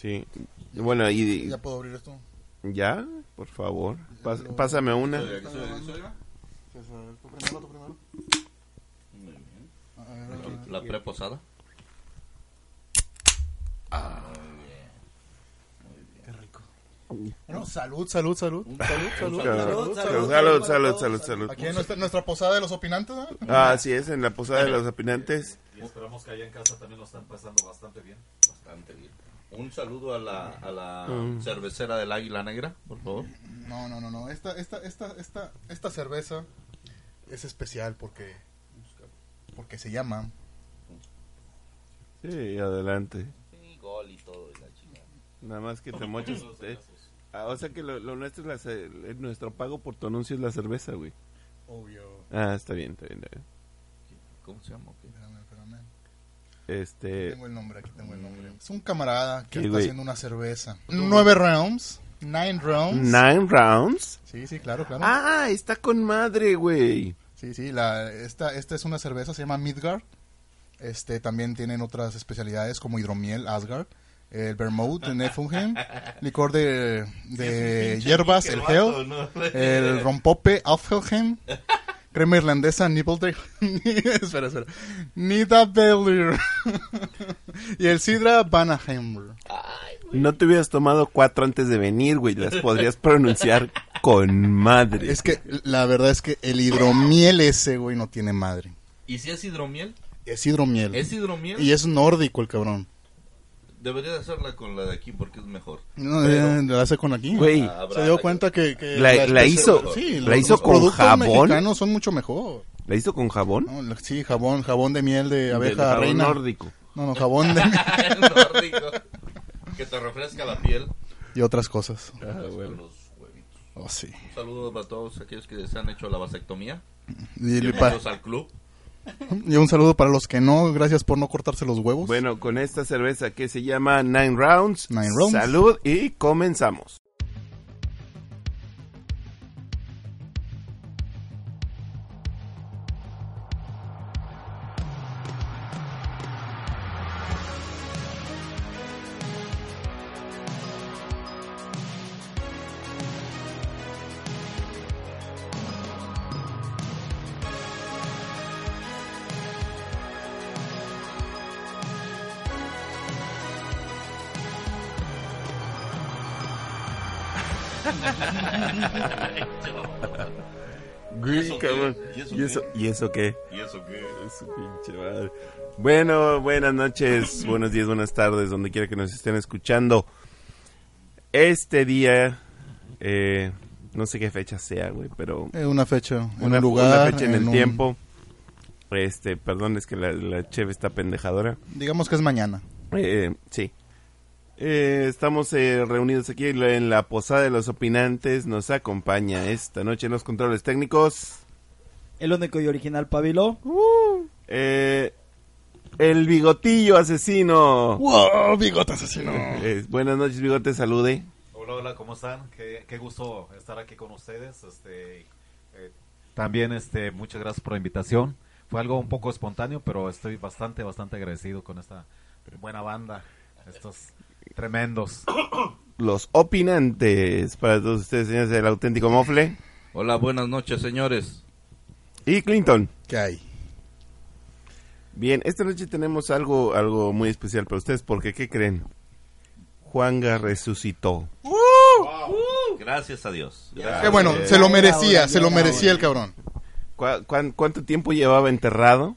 Sí. Bueno, y ¿Ya puedo abrir esto? ya, por favor, Pas- pásame una. La preposada. Qué rico. Bueno, salud, salud, salud. Salud, salud. Salud, salud, salud, salud, salud, salud, salud, salud. Aquí en nuestra, nuestra posada de los opinantes, ¿no? Ah, así es, en la posada de los opinantes. Y esperamos que allá en casa también lo están pasando bastante bien. Bastante bien. Un saludo a la, a la Mm. cervecera del Águila Negra, por favor. No, no, no, no. Esta, esta, esta, esta, esta cerveza es especial porque, porque se llama Sí, adelante. Sí, gol y todo. y la chingada. Nada más que te moches. eh. Ah, o sea que lo, lo nuestro es la eh, nuestro pago por tu anuncio es la cerveza, güey. obvio. Ah, está bien, está bien. está bien. ¿Cómo se llama? qué? Este, Tengo el nombre, aquí tengo el nombre. Es un camarada que Sí, está güey. haciendo una cerveza. Nueve rounds. Nine rounds. Nine Rounds. Sí, sí, claro, claro. Ah, está con madre, güey. Sí, sí, la, esta, esta es una cerveza, se llama Midgard. Este, también tienen otras especialidades como hidromiel, Asgard, el vermouth, Nefungen, licor de, de hierbas, el Hell, el rompope, Alfelgen, crema irlandesa, Nibblede, espera, espera, Nidavellir, y el Sidra Banaheimer. No te hubieras tomado cuatro antes de venir, güey. Las podrías pronunciar con madre. Es que la verdad es que el hidromiel ese, güey, no tiene madre. ¿Y si es hidromiel? Es hidromiel. ¿Es hidromiel? Y es nórdico el cabrón. Debería de hacerla con la de aquí porque es mejor. No, Pero- eh, lo hace con aquí. Güey, Ah, Se dio cuenta que, que La- la hizo- sí, la los- hizo los con productos jabón. mexicanos son mucho mejor. ¿La hizo con jabón? ¿no? La- Sí, jabón, jabón de miel de abeja jabón reina. nórdico. No, no, jabón de miel nórdico. que te refresca la piel. y otras cosas. Ah, los huevitos. Oh, sí. Un saludo para todos aquellos que se han hecho la vasectomía. Y, Bienvenidos al club. Y un saludo para los que no, gracias por no cortarse los huevos. Bueno, con esta cerveza que se llama Nine Rounds. Nine Rounds. Salud y comenzamos. Güey, eso qué? cabrón. ¿Y eso ¿Y eso, ¿Y eso qué? ¿Y eso qué? Su pinche madre. Bueno, buenas noches, buenos días, buenas tardes, donde quiera que nos estén escuchando. Este día, eh, no sé qué fecha sea, güey, pero Eh, una fecha, en una, un lugar, una fecha en el un- tiempo. Este, perdón, es que la, la cheve está pendejadora. Digamos que es mañana. Eh, sí. Eh, estamos eh, reunidos aquí en la, Posada de los Opinantes. Nos acompaña esta noche en los controles técnicos. El único y original Pabilo. eh, el bigotillo asesino. ¡Wow! Bigote asesino. Eh, buenas noches, bigote, salude. Hola, hola, ¿cómo están? Qué, qué gusto estar aquí con ustedes. Este, eh, también, este, muchas gracias por la invitación. Fue algo un poco espontáneo, pero estoy bastante, bastante agradecido con esta buena banda. Estos tremendos. Los opinantes para todos ustedes, señores del auténtico mofle. Hola, buenas noches, señores. Y Clinton. ¿Qué hay? Bien, esta noche tenemos algo, algo muy especial para ustedes, porque ¿qué creen? Juanga resucitó. Gracias a Dios. Qué bueno, se lo merecía, se lo merecía el cabrón. ¿Cuá- cuán- ¿Cuánto tiempo llevaba enterrado?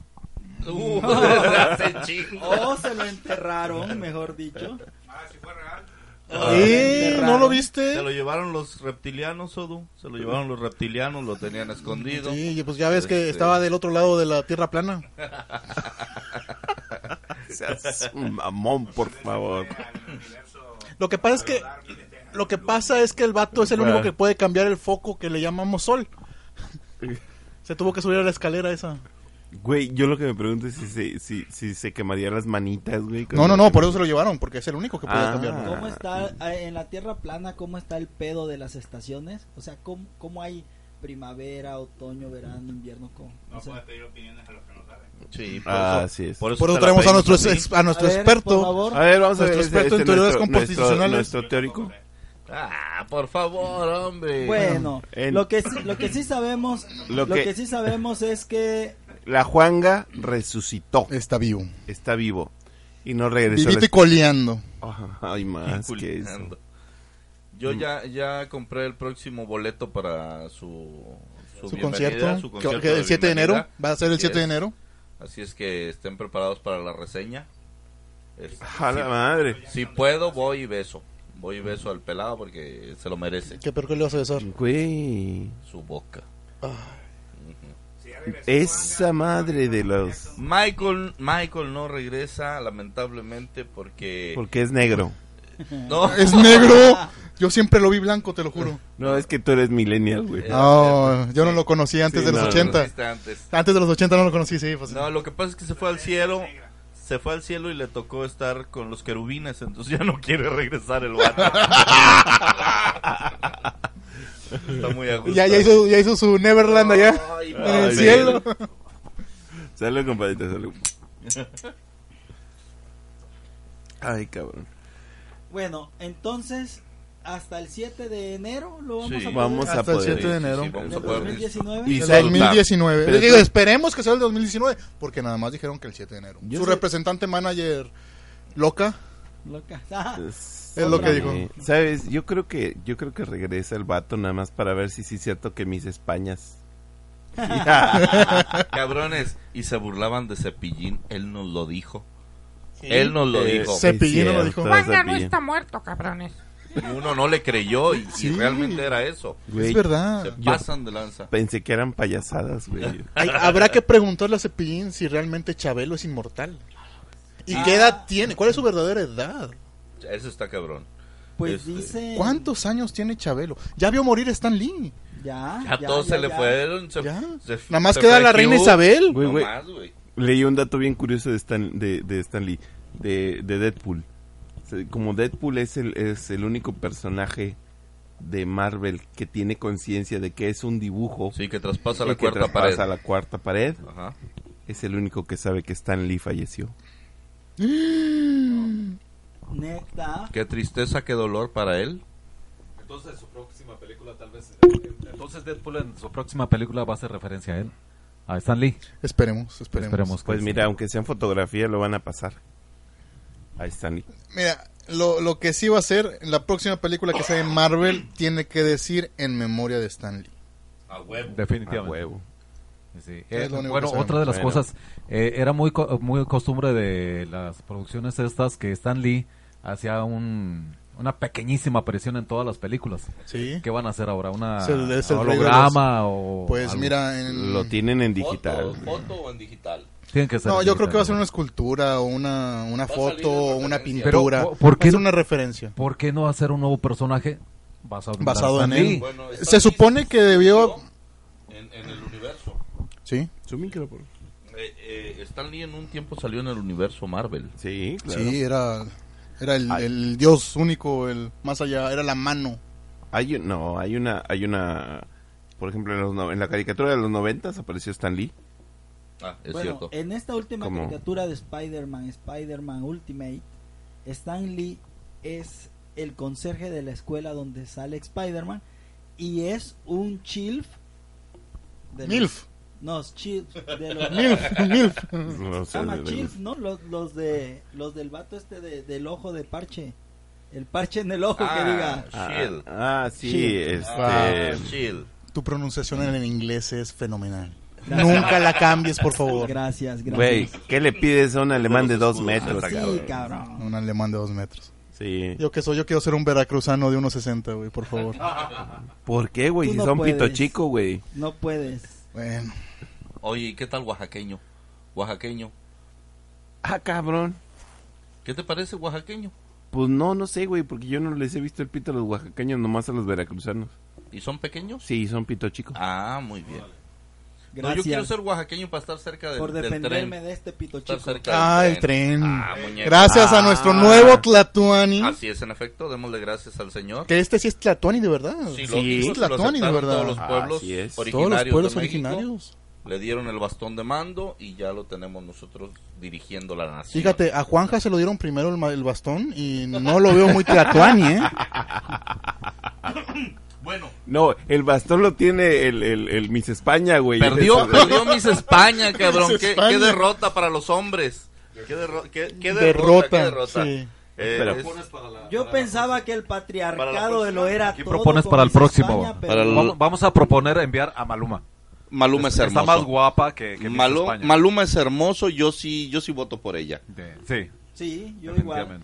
Uh, hace chingo. O se lo enterraron, mejor dicho. ¿Eh? ¿No lo Se viste? lo llevaron los reptilianos, Odu. Se lo llevaron los reptilianos, lo tenían escondido. Sí, pues ya ves que Este- estaba del otro lado de la tierra plana. Seas un mamón, por favor. Lo que pasa es que lo que pasa es que el vato es el único que puede cambiar el foco que le llamamos sol. Se tuvo que subir a la escalera esa. Güey, yo lo que me pregunto es si se, si, si se quemaría las manitas, güey. No, no, no, por eso se lo llevaron, porque es el único que puede Ah. cambiarlo. ¿Cómo está eh, en la Tierra plana? ¿Cómo está el pedo de las estaciones? O sea, ¿cómo, cómo hay primavera, otoño, verano, invierno? ¿cómo? O sea, pedir opiniones a los que no saben. Sí, por Ah, eso, así es. Por eso la traemos a nuestro, ex- a nuestro A ver, experto. por favor. A ver, vamos a ver. Nuestro experto en ese teorías nuestro- composicionales. Nuestro, nuestro teórico. Ah, por favor, hombre. Bueno, en- lo que sí- lo que sí sabemos, Lo lo, que- que... sí sabemos es que La Juanga resucitó. Está vivo. Está vivo. Y no regresó. Vivito y coleando. Ajá, Ay, más que eso. Yo ya, ya compré el próximo boleto para su, Su bienvenida, concierto, su que- concierto el 7 de enero. Va a ser el Así 7 de es. enero. Así es que estén preparados para la reseña. Este, A la madre. si, si puedo, voy y beso. Voy y beso al pelado porque se lo merece. ¿Qué peor que le vas a besar? Güey. Su boca. Esa madre de los... Michael, Michael no regresa, lamentablemente, porque... Porque es negro. No, Es negro. Yo siempre lo vi blanco, te lo juro. No, es que tú eres millennial, güey. No, yo no lo conocí antes Sí, de los no, 80. existe antes. Antes de los 80 no lo conocí, sí. Pues, No, lo que pasa es que se fue al cielo, se fue al cielo y le tocó estar con los querubines, entonces ya no quiere regresar el vato. Está muy a gusto. ya, ya, hizo, ya hizo su Neverland allá. Ay, en el cielo. Salud, compadrita, salud. Ay, cabrón. bueno, entonces hasta el 7 de enero lo vamos Sí. a poder Vamos a Hasta el poder. 7 de enero. ¿De a poder 2019? Y El Disfrutar. 2019. Pero Digo, tú- esperemos que sea el 2019. Porque nada más dijeron que el 7 de enero. Yo Su sé- representante manager, Loca, Loca. Ah, Es, Es lo que dijo. Eh, ¿Sabes? Yo creo que yo creo que regresa el vato nada más para ver si sí es cierto que mis Españas. Cabrones, y se burlaban de Cepillín, él nos lo dijo. Él nos lo dijo. Cepillín no lo dijo. Juanga no está muerto, cabrones. Y uno no le creyó y, y Sí. realmente era eso. Güey, es verdad. Se pasan de lanza. Pensé que eran payasadas, güey. Ay, habrá que preguntarle a Cepillín si realmente Chabelo es inmortal. ¿Y qué edad tiene? ¿Cuál es su verdadera edad? Eso está cabrón. Pues Este, dice. ¿Cuántos años tiene Chabelo? Ya vio morir Stan Lee. Ya. Ya, todos se le ya. fueron. Se, Ya. se- Nada más se queda la reina. Isabel. Güey, No güey. más, güey. Leí un dato bien curioso de Stan, de, de Stan Lee, de, de Deadpool. Se- Como Deadpool es el, es el único personaje de Marvel que tiene conciencia de que es un dibujo Sí, que traspasa la que cuarta traspasa pared. la cuarta pared, Ajá. es el único que sabe que Stan Lee falleció. Neta. Qué tristeza, qué dolor para él. Entonces su próxima película tal vez... Entonces Deadpool en su próxima película va a hacer referencia a él. A Stan Lee. Esperemos, esperemos. Esperemos Pues mira, aunque sea en fotografía, lo van a pasar. A Stan Lee. Mira, lo, lo que sí va a ser, en la próxima película que sea en Marvel, tiene que decir en memoria de Stan Lee. A huevo. A Definitivamente. huevo. Sí. Es Eh, bueno, otra de las Bueno. cosas, eh, era muy, co- muy costumbre de las producciones estas que Stan Lee hacía un, una pequeñísima aparición en todas las películas. Sí. ¿Qué van a hacer ahora? ¿Una de holograma o Pues algo? mira, en... Lo tienen en digital. ¿Foto, foto o en digital? Tienen que ser No, yo creo que va a ser una escultura o una, una foto o una referencia. pintura. Pero, ¿por- por qué Va a ser no- una referencia. ¿Por qué no hacer un nuevo personaje basado en, Basado en él. Bueno, Se supone que debió... En, en el universo. Sí, Su micro, por- Eh, eh, Stan Lee en un tiempo salió en el universo Marvel. Sí, claro. sí, era, era el, el dios único, el más allá, era la mano. Hay no, hay una, hay una, por ejemplo, en, los en la caricatura de los noventas apareció Stan Lee. Ah, es bueno, cierto. en esta última ¿Cómo? caricatura de Spider-Man, Spider-Man Ultimate, Stan Lee es el conserje de la escuela donde sale Spider-Man y es un chilf. de los- Milf. no, es chilf. De los, Milf, Milf. No sé, de- chilf, ¿no? Los, los, de, los del vato este de- del ojo de parche. El parche en el ojo que Ah, diga. Ah, Shield. ah, sí, Shield. este, Ah, Shield. Tu pronunciación en el inglés es fenomenal. Nunca la cambies, por favor. Gracias, gracias. güey, ¿qué le pides a un alemán de dos metros? Sí, cabrón? cabrón. Un alemán de dos metros. Sí. Yo que soy, yo quiero ser un veracruzano de 1.60, güey, por favor. ¿Por qué, güey? Si no son pito chico, güey. No puedes. Bueno, Oye, ¿y qué tal oaxaqueño? Oaxaqueño. Ah, cabrón. ¿Qué te parece oaxaqueño? Pues no, no sé, güey, porque yo no les he visto el pito a los oaxaqueños, nomás a los veracruzanos. ¿Y son pequeños? Sí, son pito chico. Ah, muy bien. Gracias yo quiero ser oaxaqueño para estar cerca del, por del defenderme tren. de este pito chico. cerca ah, el tren. Ah. Gracias a Ah. nuestro nuevo Tlatuani. Así es, en efecto, démosle gracias al Señor. Que este sí es Tlatuani de verdad. Sí, Sí, lo Tlatuani, de verdad. Todos los Ah, pueblos así es. originarios Todos los pueblos originarios. le dieron el bastón de mando y ya lo tenemos nosotros dirigiendo la nación. Fíjate, a Juanja se lo dieron primero el, el bastón y no lo veo muy tlatuani, ¿eh? Bueno, No, el bastón lo tiene el, el, el Miss España, güey. perdió, perdió Miss España, cabrón. Miss ¿Qué, España. qué derrota para los hombres. Qué, derro- qué- qué derrota, Derrota, qué derrota. sí. Eh, Pero- es- Yo pensaba que el la patriarcado lo era ¿Qué todo propones para el Miss próximo? España, Para el- Vamos, vamos a proponer enviar a Maluma. Maluma es Está hermoso. más guapa que, que Miss España. Maluma es hermoso, yo sí, yo sí voto por ella. De- sí, Sí, yo igual.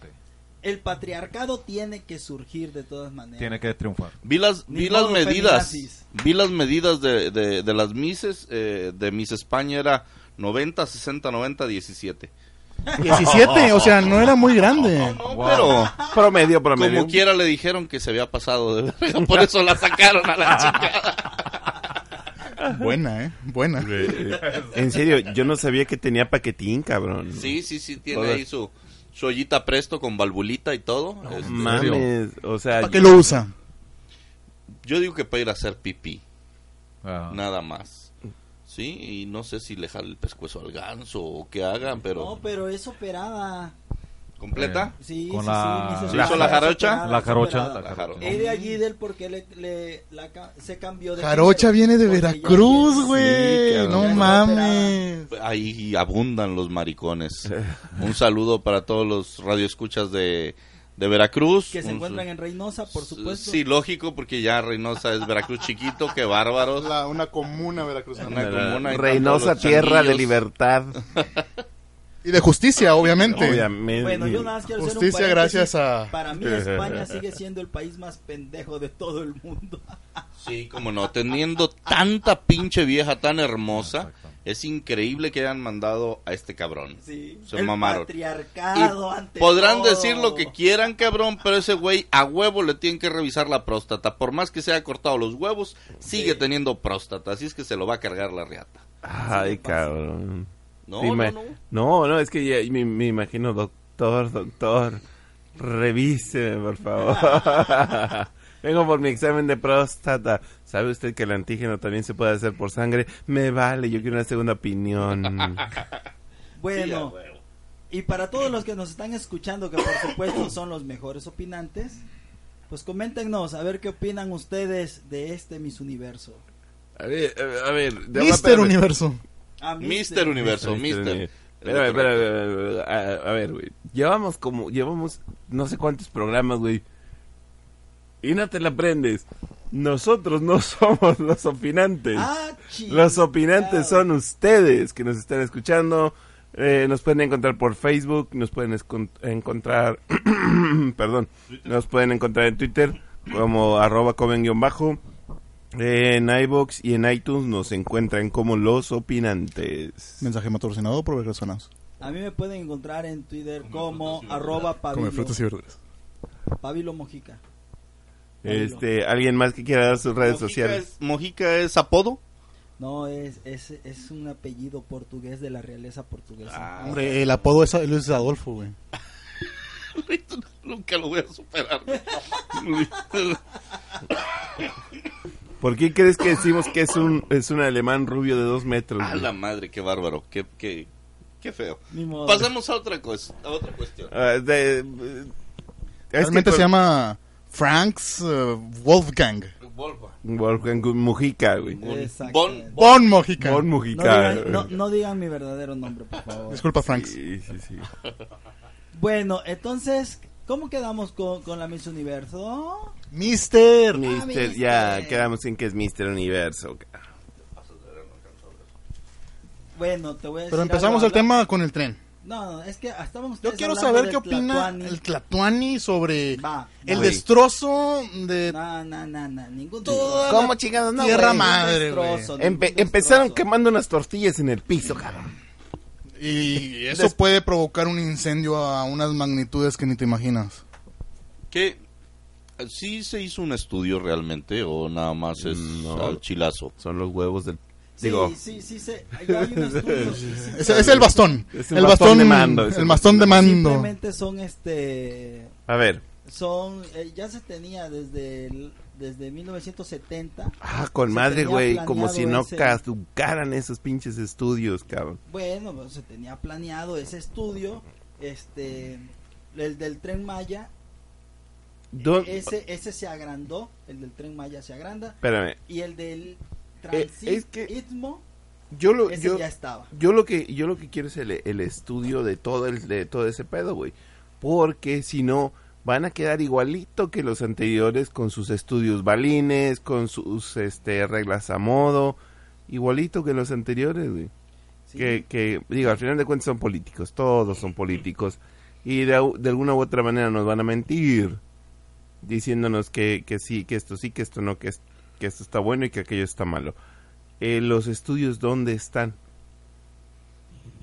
El patriarcado tiene que surgir de todas maneras. Tiene que triunfar. Vi las, vi las medidas, feminazis. vi las medidas de, de, de las Misses, eh, de Miss España era 90, 60, 90, 17. 17, o sea, no era muy grande. No, Wow. pero Promedio, promedio. como quiera le dijeron que se había pasado de verga, por eso la sacaron a la chica. Buena, ¿eh? Buena. En serio, yo no sabía que tenía paquetín, cabrón. Sí, sí, sí, tiene ahí su, su ollita presto con valvulita y todo. Este, Mames, o sea, ¿Para qué lo usa? yo digo que para ir a hacer pipí, Ah. nada más. Sí, y no sé si le jale el pescuezo al ganso o qué hagan, pero... No, pero es operada. ¿Completa? Sí, Con sí, la- sí. Miss ¿Se España hizo la jarocha? La jarocha, la jarocha. Es de allí del porque le, le- la se cambió de Jarocha viene de Veracruz, güey. no mames. Ahí abundan los maricones. Un saludo para todos los radioescuchas de, de Veracruz. Que se encuentran en Reynosa, por supuesto. Sí, lógico, porque ya Reynosa es Veracruz chiquito, qué bárbaros. La- una comuna veracruzana. Una comuna Reynosa, tierra de libertad. Y de justicia, obviamente. Obviamente. Bueno, yo nada más quiero hacer un Justicia gracias a... Para mí España sigue siendo el país más pendejo de todo el mundo. Sí, como no, teniendo tanta pinche vieja tan hermosa, es increíble que hayan mandado a este cabrón. Sí. Se el mamaron. patriarcado Y ante podrán todo. decir lo que quieran, cabrón, pero ese güey a huevo le tienen que revisar la próstata. Por más que se haya cortado los huevos, sigue teniendo próstata. Así es que se lo va a cargar la riata. Ay, cabrón. No, ima- no, no. no, no, es que ya me, me imagino, doctor, doctor, revíseme, por favor. Vengo por mi examen de próstata. ¿Sabe usted que el antígeno también se puede hacer por sangre? Me vale, yo quiero una segunda opinión. Bueno, y para todos los que nos están escuchando, que por supuesto son los mejores opinantes, pues coméntenos a ver qué opinan ustedes de este Miss Universo. A ver, a ver. de- Mister. Universo. Ah, Mister Universo, Mister. Espérame, espérame, a, a ver, güey. Llevamos como, llevamos no sé cuántos programas, güey. Y no te la aprendes. Nosotros no somos los opinantes. Ah, Los opinantes son ustedes que nos están escuchando. Eh, nos pueden encontrar por Facebook, nos pueden encontrar, perdón, nos pueden encontrar en Twitter como arroba comen-bajo. En iBox y en iTunes nos encuentran como los opinantes. Mensaje patrocinado por Veracruzanos. A mí me pueden encontrar en Twitter como arroba pabilo, Come frutas y verduras. Pabilo Mojica. Este, ¿alguien más que quiera dar sus redes Mojica sociales? es- Mojica es apodo. No, es, es, es un apellido portugués de la realeza portuguesa. Ah, Hombre, el apodo es Luis Adolfo, güey. Nunca lo voy a superar. ¿Por qué crees que decimos que es un, es un alemán rubio de dos metros? a güey? la madre, qué bárbaro, qué, qué, qué feo. Ni modo. Pasemos a otra cosa, a otra cuestión. Ah, de- eh, Realmente que se llama Franks eh, Wolfgang. Wolfgang. Wolfgang Mujica, güey. Exactamente. Bon- Bon Mojica. Bon No Mujica. digan, no, no digan mi verdadero nombre, por favor. Disculpa, Franks. Sí, sí, sí. Bueno, entonces, ¿cómo quedamos con, con la Miss Universo? Mister. Mister, mister. ya quedamos en que es Mister Universo. Bueno, te voy a decir. Pero empezamos algo, el habla- tema con el tren. No, no, es que estábamos Yo quiero saber qué opina Tlatuani. el Tlatuani sobre Va, el destrozo de No, no, no, no, ningún Toda destrozo. ¿Cómo chingados no, tierra madre. Destrozo, Empe- empezaron destrozo. quemando unas tortillas en el piso, cabrón. Y eso Des- puede provocar un incendio a unas magnitudes que ni te imaginas. ¿Qué? ¿Sí se hizo un estudio realmente o nada más es No. al chilazo? Son los huevos del... Sí, Digo, sí, sí, se- hay un estudio, sí, sí, Es, es el bastón. Es el bastón bastón, de mando, el bastón de mando. Simplemente son este a ver, son eh, ya se tenía desde el- desde 1970. Ah, con madre, güey, como si no ese- caducaran esos pinches estudios, cabrón. Bueno, pues, se tenía planeado ese estudio, este, el del tren Maya, ¿Dó- ese, ese se agrandó, el del tren Maya se agranda, Espérame, y el del Eh, Transit es que- yo lo, ese yo, ya estaba. yo lo que, yo lo que quiero es el, el estudio de todo el, de todo ese pedo, güey. Porque si no, van a quedar igualito que los anteriores con sus estudios balines, con sus, este, reglas a modo, igualito que los anteriores, güey. Sí. que, que, digo, al final de cuentas son políticos, todos son políticos, y de, de alguna u otra manera nos van a mentir, diciéndonos que, que sí, que esto sí, que esto no, que, es- que esto está bueno y que aquello está malo. Eh, los estudios, ¿dónde están?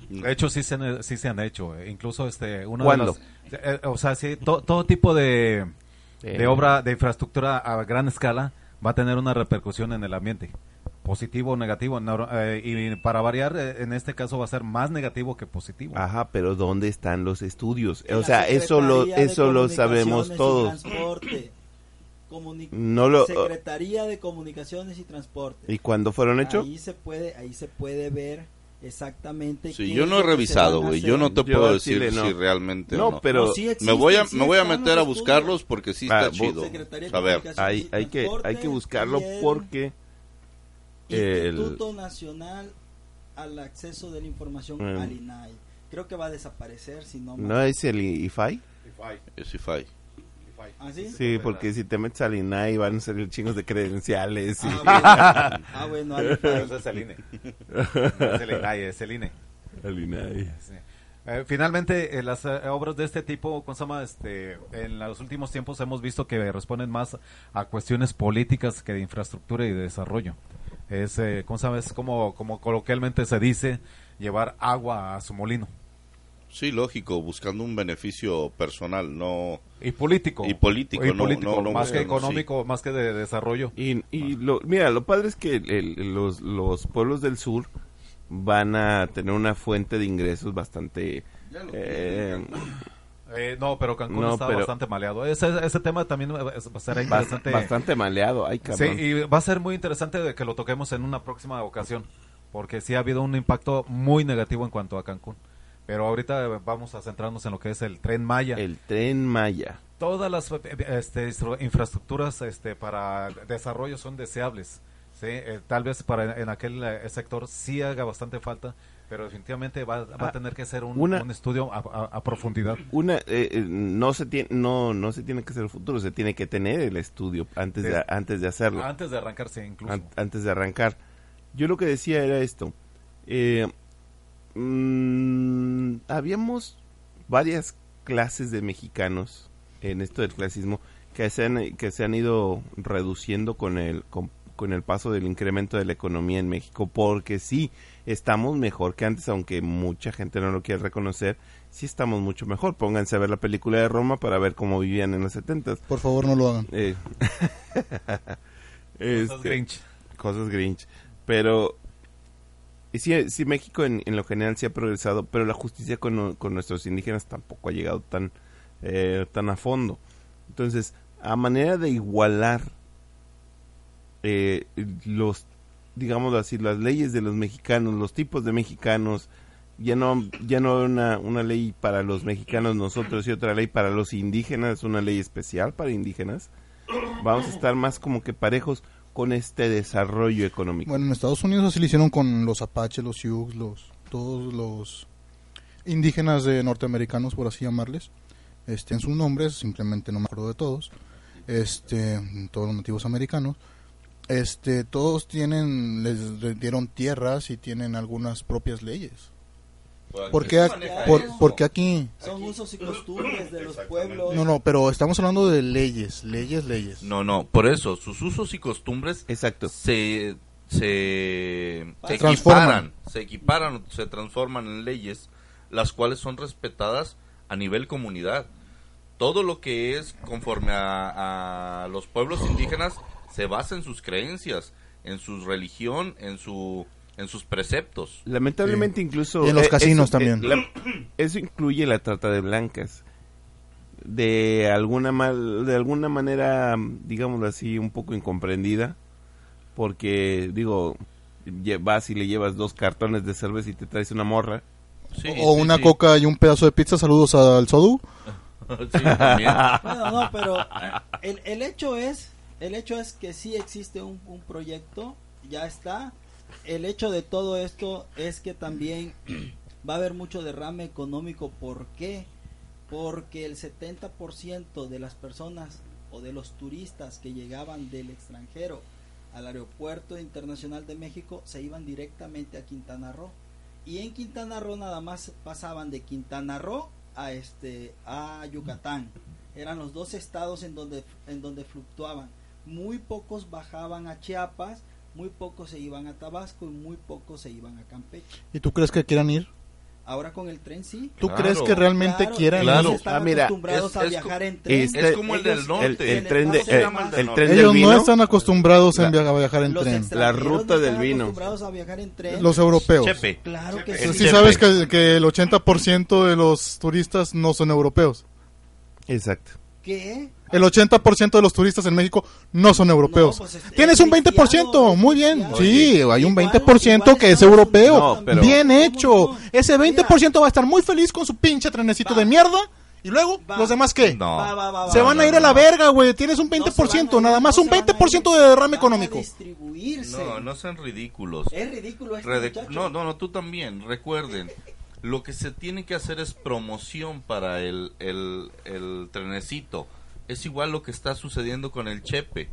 De hecho, sí se han, sí se han hecho. eh, Incluso, este, una ¿Cuándo? de las... eh, o sea, sí, to- todo tipo de, de Eh, obra, de infraestructura a gran escala va a tener una repercusión en el ambiente. Positivo o negativo. no- eh, y para variar, eh, en este caso va a ser más negativo que positivo. Ajá, pero ¿dónde están los estudios? En o sea, eso lo, eso lo sabemos todos. Transporte. Comuni- No lo- Secretaría de Comunicaciones y Transporte. ¿Y cuándo fueron hechos? Ahí se puede, ahí se puede ver exactamente. Sí, yo no he revisado, güey. Yo no te Yo puedo decir chile no. si realmente No, o no. pero sí me voy a sí me voy a meter a estudios. buscarlos porque sí Ah, está chido. A ver, hay, hay, que, hay que buscarlo porque... el- Instituto Nacional al Acceso de la Información Mm. al INAI. Creo que va a desaparecer si no. ¿No es el IFAI? Es IFAI. ¿Ah, sí? Sí, porque si te metes al INAI van a salir chingos de credenciales. y- Ah, bueno, ah, bueno, es el INE. No es el INAI, es el INE. al INAI. Sí. Eh, finalmente, eh, las eh, obras de este tipo, ¿cómo se llama? Este, en los últimos tiempos hemos visto que responden más a cuestiones políticas que de infraestructura y de desarrollo. Es, eh, ¿cómo sabes? Como, como coloquialmente se dice, llevar agua a su molino. Sí, lógico, buscando un beneficio personal, no Y político. Y político, Y no- político, no- no más que gobierno, económico, más que de desarrollo. Y, y lo, mira, lo padre es que el- los, los pueblos del sur van a tener una fuente de ingresos bastante... eh, Eh, no, pero Cancún No, está pero- bastante maleado. Ese, ese tema también va a ser interesante. bastante maleado. Ay, Sí, cabrón. y va a ser muy interesante de que lo toquemos en una próxima ocasión, porque sí ha habido un impacto muy negativo en cuanto a Cancún. Pero ahorita vamos a centrarnos en lo que es el tren Maya. El tren Maya. Todas las eh, este, infraestructuras este, para desarrollo son deseables. ¿sí? Eh, tal vez para en aquel eh, sector sí haga bastante falta, pero definitivamente va, va Ah, a tener que ser un, una- un estudio a, a- a profundidad. Una, eh, no se tiene, no, no se tiene que hacer el futuro, se tiene que tener el estudio antes de, Des- antes de hacerlo. Antes de arrancarse incluso. an- antes de arrancar. Yo lo que decía era esto. Eh, mm, habíamos varias clases de mexicanos en esto del clasismo que se han, que se han ido reduciendo con el, con, con el paso del incremento de la economía en México, porque sí, estamos mejor que antes, aunque mucha gente no lo quiere reconocer, sí estamos mucho mejor. Pónganse a ver la película de Roma para ver cómo vivían en los setentas. Por favor, no lo hagan. Eh, Cosas este, Grinch. cosas Grinch. Pero y sí, sí México en, en lo general sí ha progresado, pero la justicia con, con nuestros indígenas tampoco ha llegado tan, eh, tan a fondo. Entonces, a manera de igualar eh, los, digámoslo así, las leyes de los mexicanos, los tipos de mexicanos, ya no, ya no una, una ley para los mexicanos nosotros y otra ley para los indígenas, una ley especial para indígenas, vamos a estar más como que parejos con este desarrollo económico. Bueno, en Estados Unidos así lo hicieron con los apaches, los sioux, los, todos los indígenas de norteamericanos, por así llamarles. Este, en sus nombres, simplemente no me acuerdo de todos. Este, todos los nativos americanos. Este, todos tienen, les dieron tierras y tienen algunas propias leyes. ¿Por qué, ac- por, por qué aquí? Son usos y costumbres de los pueblos. No, no, pero estamos hablando de leyes, leyes, leyes. No, no, por eso, sus usos y costumbres Exacto. se, se, se Transforman. equiparan, se equiparan, se transforman en leyes, las cuales son respetadas a nivel comunidad. Todo lo que es conforme a, a los pueblos indígenas se basa en sus creencias, en su religión, en su en sus preceptos. Lamentablemente incluso... Y en los eh, casinos eso, también. eh, la- eso incluye la trata de blancas. de alguna mal, de alguna manera, digámoslo así, un poco incomprendida, porque digo, vas y le llevas dos cartones de cerveza y te traes una morra. Sí, o sí, una sí. coca y un pedazo de pizza. Saludos al Sodu. Sí, también. Bueno, no, pero el, el hecho es, el hecho es que sí existe un, un proyecto, ya está. El hecho de todo esto es que también va a haber mucho derrame económico. ¿Por qué? Porque el 70% de las personas o de los turistas que llegaban del extranjero al aeropuerto internacional de México se iban directamente a Quintana Roo. Y en Quintana Roo nada más pasaban de Quintana Roo a este a Yucatán. Eran los dos estados en donde en donde fluctuaban. Muy pocos bajaban a Chiapas, muy pocos se iban a Tabasco y muy pocos se iban a Campeche. ¿Y tú crees que quieran ir? Ahora con el tren sí. ¿Tú Claro. crees que realmente Claro, quieran Claro. ellos ir? están Ah, mira, acostumbrados es- a es viajar en tren. Este- Es como el del Ellos- norte. el, el en tren, de, el, Unidos el no. tren del Ellos vino. no están acostumbrados La- a viajar en Los tren. La ruta no del están vino. acostumbrados a viajar en tren. Los europeos. Chepe. Claro que El Sí, sí. Chepe. sabes que, que el 80% de los turistas no son europeos. Exacto. ¿Qué? El 80% de los turistas en México no son europeos. No, pues, es- Tienes es un 20%, cristiano, muy bien. Sí, hay un Igual- 20% igual que es europeo. No, pero- Bien ¿Cómo hecho. no? Ese 20% va a estar muy feliz con su pinche trenecito Va. de mierda. Y luego, Va. ¿los demás qué? No. Va, va, va, va, Se va, van no, a ir no, a la no. verga, güey. Tienes un No se 20%, van a ir, nada más no un se van a ir. 20% de derrame económico. No, no sean ridículos. Es ridículo este Rede- no, no, no, tú también. Recuerden, lo que se tiene que hacer es promoción para el, el, el trenecito. Es igual lo que está sucediendo con el Chepe,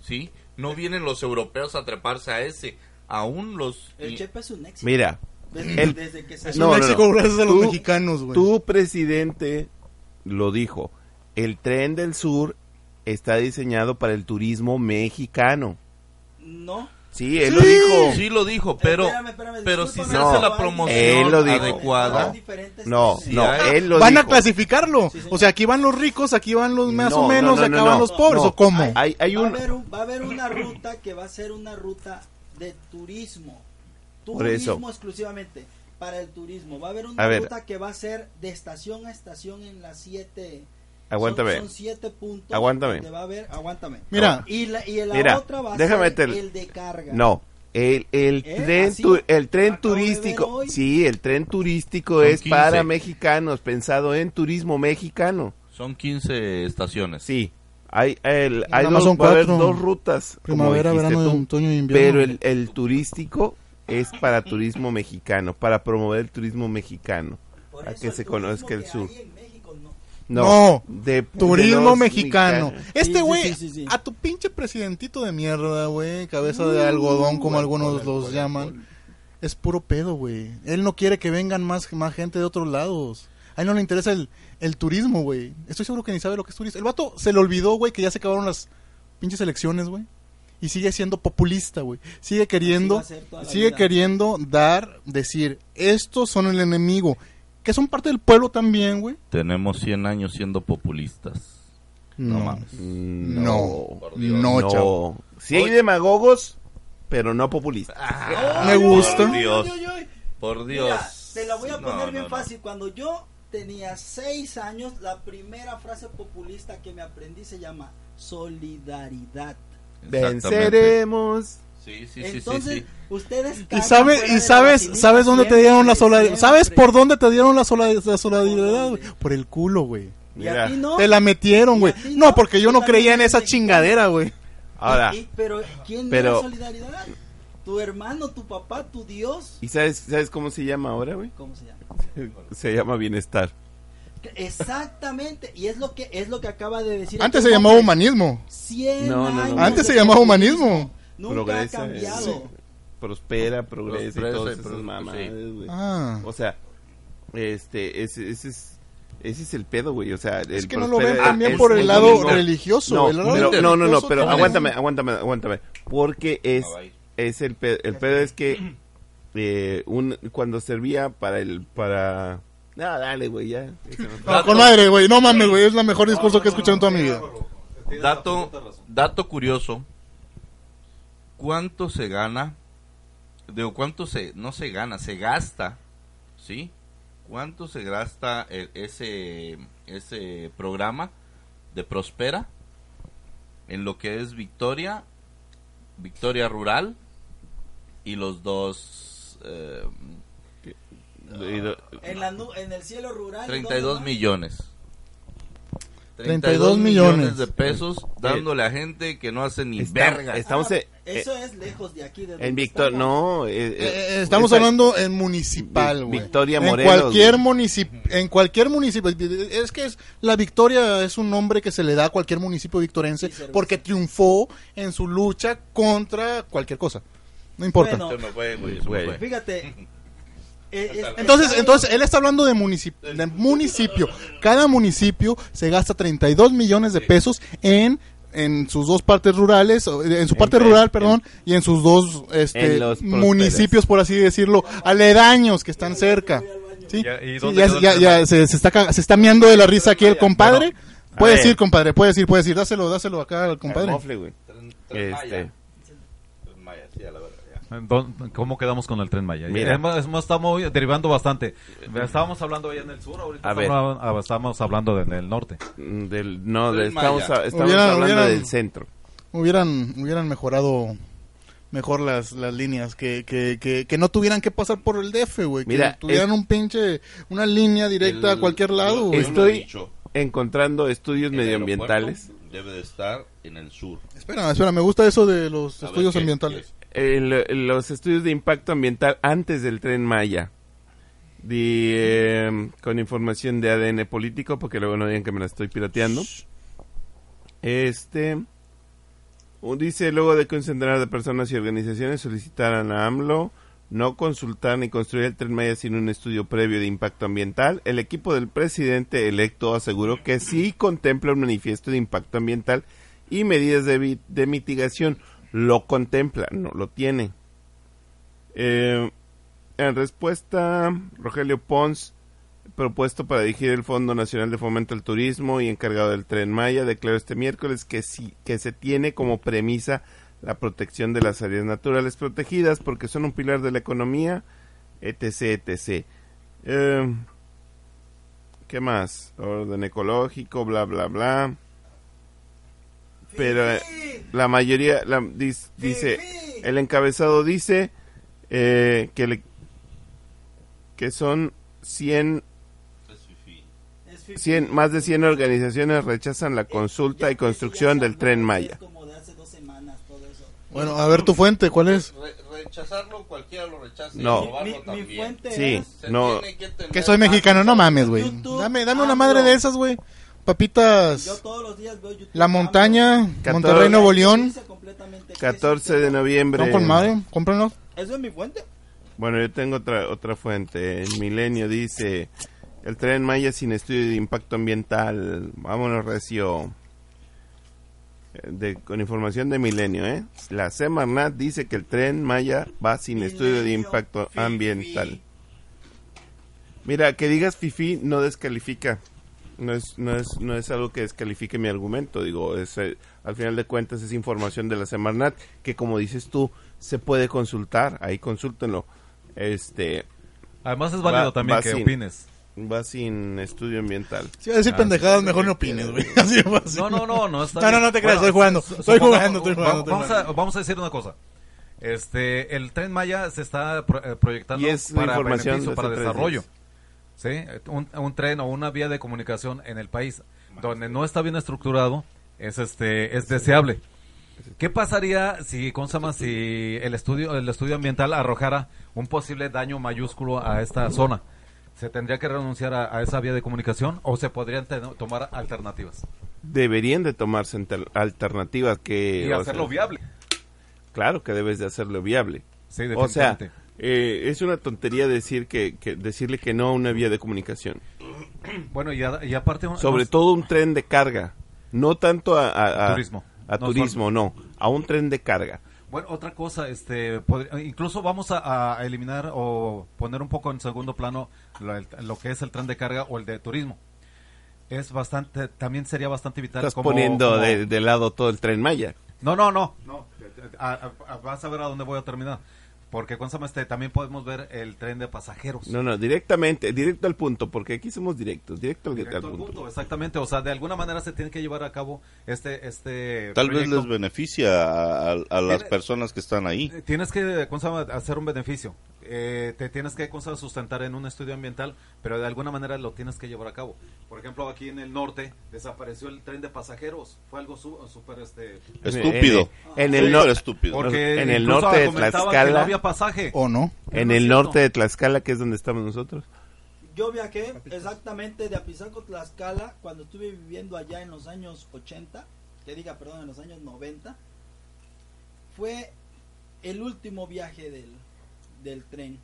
¿sí? No vienen los europeos a treparse a ese. Aún los... El Chepe es un éxito. Mira, Desde, el- desde que salió. No, un no, México no. gracias a los Tú- mexicanos, güey. tu presidente lo dijo. El tren del sur está diseñado para el turismo mexicano. No. Sí, él Sí. lo dijo. Sí lo dijo, pero, Espérame, espérame, pero si se No, hace la promoción Él lo dijo. adecuada... No, no, hay. él lo Van a clasificarlo. Sí, o sea, aquí van los ricos, aquí van los más No, o menos, no, no, acá van no. los pobres, No. ¿o cómo? Hay, hay va, un... a haber un- va a haber una ruta que va a ser una ruta de turismo. Por eso. Turismo exclusivamente para el turismo. Va a haber una A ver. ruta que va a ser de estación a estación en las siete. Aguántame. Son, son siete puntos. Aguántame. va a haber, aguántame. Mira. Y la, y la Mira, otra va a déjame ser el de carga. No, el, el ¿Eh? tren tu- el tren turístico, sí, el tren turístico Son es 15. para mexicanos, pensado en turismo mexicano. Son 15 estaciones. Sí, hay el, hay dos, son va a haber dos rutas, Primavera, verano, tú, otoño e invierno. pero el, el turístico es para turismo mexicano, para promover el turismo mexicano. Por a que se conozca el sur. hay en no. De Turismo de mexicano. mexicanos. Este güey, sí, sí, sí, sí. a tu pinche presidentito de mierda, güey, cabeza de algodón, como algunos los llaman, es puro pedo, güey. Él no quiere que vengan más, más gente de otros lados. A él no le interesa el, el turismo, güey. Estoy seguro que ni sabe lo que es turismo. El vato se le olvidó, güey, que ya se acabaron las pinches elecciones, güey. Y sigue siendo populista, güey. Sigue queriendo, sigue vida. queriendo dar, decir, estos son el enemigo. Que son parte del pueblo también, güey. Tenemos 100 años siendo populistas. No mames. Mm, No, Por Dios. no, no. chavo. Sí hay demagogos, pero no populistas. Me gusta. Por Dios. Por Dios. Mira, te la voy a No, poner no, bien no. fácil. Cuando yo tenía seis años, la primera frase populista que me aprendí se llama solidaridad. Venceremos. Sí, sí, Entonces, sí, sí. ustedes Y sabes, y sabes, sabes dónde te dieron la solidaridad. ¿Sabes por dónde te dieron la, sola- la solidaridad? dónde? Por el culo, güey. ¿Y a Mira, ti no? Te la metieron, ¿Y güey. No, no? porque yo no creía en esa chingadera, güey. Ahora, Y- pero ¿quién Pero- dio la solidaridad? ¿Tu hermano, tu papá, tu Dios? ¿y sabes, sabes cómo se llama ahora, güey? ¿Cómo se llama? Se llama bienestar. Exactamente, y es lo que es lo que acaba de decir. Antes se llamaba humanismo. 100 No, no, no. años Antes se llamaba humanismo. Nunca Progresa, ha cambiado. sí. Prospera, progresa y Prospera todas y esas pro- mamadas, sí. güey. Ah. O sea, este, ese, ese es, ese es el pedo, güey. O sea, Es el que no lo ven ah, también es por el el lado religioso. No, el lado pero- no, no, no, pero aguántame, aguántame, aguántame. Porque es, Ah, es el pedo, el pedo es que eh, un, cuando servía para el, para... No, dale, güey, ya. No, con madre, güey. No mames, güey. Es la mejor discurso que he escuchado en toda mi vida. Dato, dato curioso. ¿Cuánto se gana? Digo, ¿cuánto se, no se gana, se gasta, ¿sí? cuánto se gasta el- ese, ese programa de Prospera en lo que es Victoria, Victoria Rural y los dos... eh, Y do- En, la nu- en el cielo rural. 32 ¿dónde más? millones. 32 millones. de pesos dándole a gente que no hace ni Está- verga. Estamos Ah, en, Eso es lejos de aquí. De en Victoria. No, eh, Eh, eh, estamos hablando en municipal, güey. Victoria en Morelos, cualquier güey. municipio, en cualquier municipio. Es que es, la Victoria es un nombre que se le da a cualquier municipio victorense porque triunfó en su lucha contra cualquier cosa. No importa. Bueno, fue. Fíjate. eh, es- Entonces, entonces él está hablando de, municip- de municipio. Cada municipio se gasta 32 millones de pesos en en sus dos partes rurales, o, en su parte En- rural, perdón, y en sus dos este, En los prósperos. municipios, por así decirlo, aledaños que están cerca. ¿Sí? Ya, ¿y Sí, ya, ya- se, se está, se está miando de la risa aquí el compadre. Puedes ir, compadre, puedes ir, puedes ir. Dáselo, dáselo acá al compadre. Maya. Este, Tren Maya, sí, a la verga, ya. ¿Dó- ¿Cómo quedamos con el tren Maya? Mira. Hemos- hemos- estamos derivando bastante. Estábamos hablando allá en el sur, ahorita A ver. estamos, ah, estamos hablando en el norte. mm, del, no, de- Tren estamos, estamos Hubieran- hablando hubieran- del centro. Hubieran, hubieran mejorado mejor las, las líneas, que, que, que, que no tuvieran que pasar por el DF, güey. Que tuvieran es- un pinche, una línea directa a cualquier lado, Estoy dicho, encontrando estudios el medioambientales. Debe de estar en el sur. Espera, espera, me gusta eso de los A ver, estudios ¿qué- ambientales. El- los estudios de impacto ambiental antes del tren Maya. Eh, con información de ADN político, porque luego no digan que me la estoy pirateando. Este. Dice luego de que un centenar de personas y organizaciones solicitaran a AMLO no consultar ni construir el tren Maya sin un estudio previo de impacto ambiental, el equipo del presidente electo aseguró que sí contempla un manifiesto de impacto ambiental y medidas de mitigación. Lo contempla, no lo tiene. Eh, en respuesta, Rogelio Pons, propuesto para dirigir el Fondo Nacional de Fomento al Turismo y encargado del Tren Maya, declaró este miércoles que sí, que se tiene como premisa la protección de las áreas naturales protegidas porque son un pilar de la economía, etc, etc. Eh, ¿Qué más? Orden ecológico, bla, bla, bla. Pero eh, la mayoría la, dis- dice, el encabezado dice eh, que, le- que son 100 Es fifí. Es fifí. 100, más de 100 organizaciones rechazan la consulta y construcción del tren Maya. Bueno, a ver tu fuente, ¿cuál es? Re- rechazarlo, cualquiera lo rechaza. No. Mi- mi fuente Sí, es- no. que Que soy mexicano, no mames, güey. Dame, dame una AMLO. madre de esas, güey. Yo Papitas. todos los días veo YouTube. La montaña. Monterrey, Nuevo León. Dice completamente que 14 es de noviembre. No con madre, cómpranos. ¿Eso es mi fuente? Bueno, yo tengo otra otra fuente. El Milenio dice, el tren Maya sin estudio de impacto ambiental. Vámonos, recio. Eh, De, con información de Milenio, ¿eh? La Semarnat dice que el tren Maya va sin estudio de impacto fifi. ambiental. Mira, que digas fifi no descalifica. No es, no es, no es algo que descalifique mi argumento. Digo, es, eh, al final de cuentas es información de la Semarnat que como dices tú, se puede consultar. Ahí consúltenlo. Este, Además es válido Va- también va que sin- opines. va sin estudio ambiental. Si vas a decir Ah, pendejadas, mejor no opines, güey. No, no, no, no está No, no, bien. no te creas, estoy jugando. Estoy jugando, estoy jugando, estoy Vamos, jugando. a, vamos a decir una cosa. Este, el tren Maya se está pro- eh, proyectando Y es la para información beneficio, de para desarrollo. días. ¿Sí? Un, un tren o una vía de comunicación en el país donde no está bien estructurado es este es deseable. ¿Qué pasaría si, ¿cómo se llama? si el estudio el estudio ambiental arrojara un posible daño mayúsculo a esta zona? ¿Se tendría que renunciar a, a esa vía de comunicación o se podrían tomar alternativas Deberían de tomarse alternativas que... y o hacerlo sea, viable? Claro que debes de hacerlo viable. Sí, O sea, definitivamente. Eh, es una tontería decir que, que decirle que no a una vía de comunicación. Bueno, y, a- y aparte... Sobre nos- todo un tren de carga. No tanto a, a- a- Turismo. A turismo, no. A un tren de carga. Bueno, otra cosa, este, incluso vamos a, a eliminar o poner un poco en segundo plano lo, que es el tren de carga o el de turismo. Es bastante, también sería bastante vital. Estás como- poniendo como- de, de lado todo el tren Maya. No, no, no, no. A- a- a- vas a ver a dónde voy a terminar. Porque ¿cómo se llama este? también podemos ver el tren de pasajeros. No, no, directamente, directo al punto, porque aquí somos directos, directo, al- Directo al punto. punto, exactamente, o sea, de alguna manera se tiene que llevar a cabo este este Tal vez les beneficia a, a- a las Tiene- personas que están ahí. Eh, Tienes que ¿cómo se llama? hacer un beneficio. Eh, te tienes que sustentar en un estudio ambiental, pero de alguna manera lo tienes que llevar a cabo. Por ejemplo, aquí en el norte desapareció el tren de pasajeros. Fue algo su- súper este Estúpido. En el, nor- estúpido. porque en el norte de no Tlaxcala, había pasaje. ¿O no? en no el norte de Tlaxcala, que es donde estamos nosotros. Yo viajé exactamente de Apizaco, Tlaxcala, cuando estuve viviendo allá en los años 80, que diga, perdón, en los años 90. Fue el último viaje del, del tren.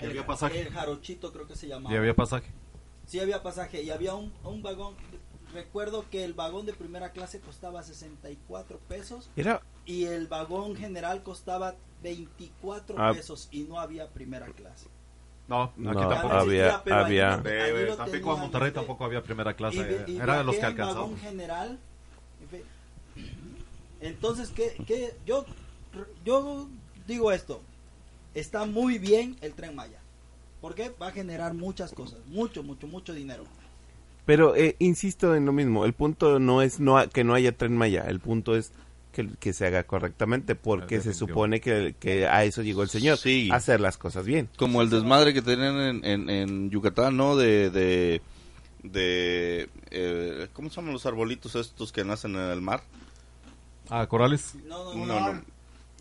Y El- había pasaje. El jarochito creo que se llamaba. Y había pasaje. Sí había pasaje y había un, un vagón. Recuerdo que el vagón de primera clase costaba 64 pesos Era, y el vagón general costaba 24 Ah. pesos y no había primera clase. No, aquí tampoco. Había- existía, pero había- De, allí Tampico a Monterrey este, tampoco había primera clase. y vi- y Era de los que alcanzaban. vagón general. Entonces, ¿qué, qué? Yo, yo digo esto. Está muy bien el tren Maya. Porque va a generar muchas cosas. Mucho, mucho, mucho dinero. pero eh, insisto en lo mismo, el punto no es no ha- que no haya tren Maya, el punto es que, que se haga correctamente, porque se supone que, que a eso llegó el señor, Sí. a hacer las cosas bien. Como el desmadre que tenían en, en, en Yucatán, ¿no? De... de, de eh, ¿Cómo se llaman los arbolitos estos que nacen en el mar? Ah, Corales. No, no, No, no. no.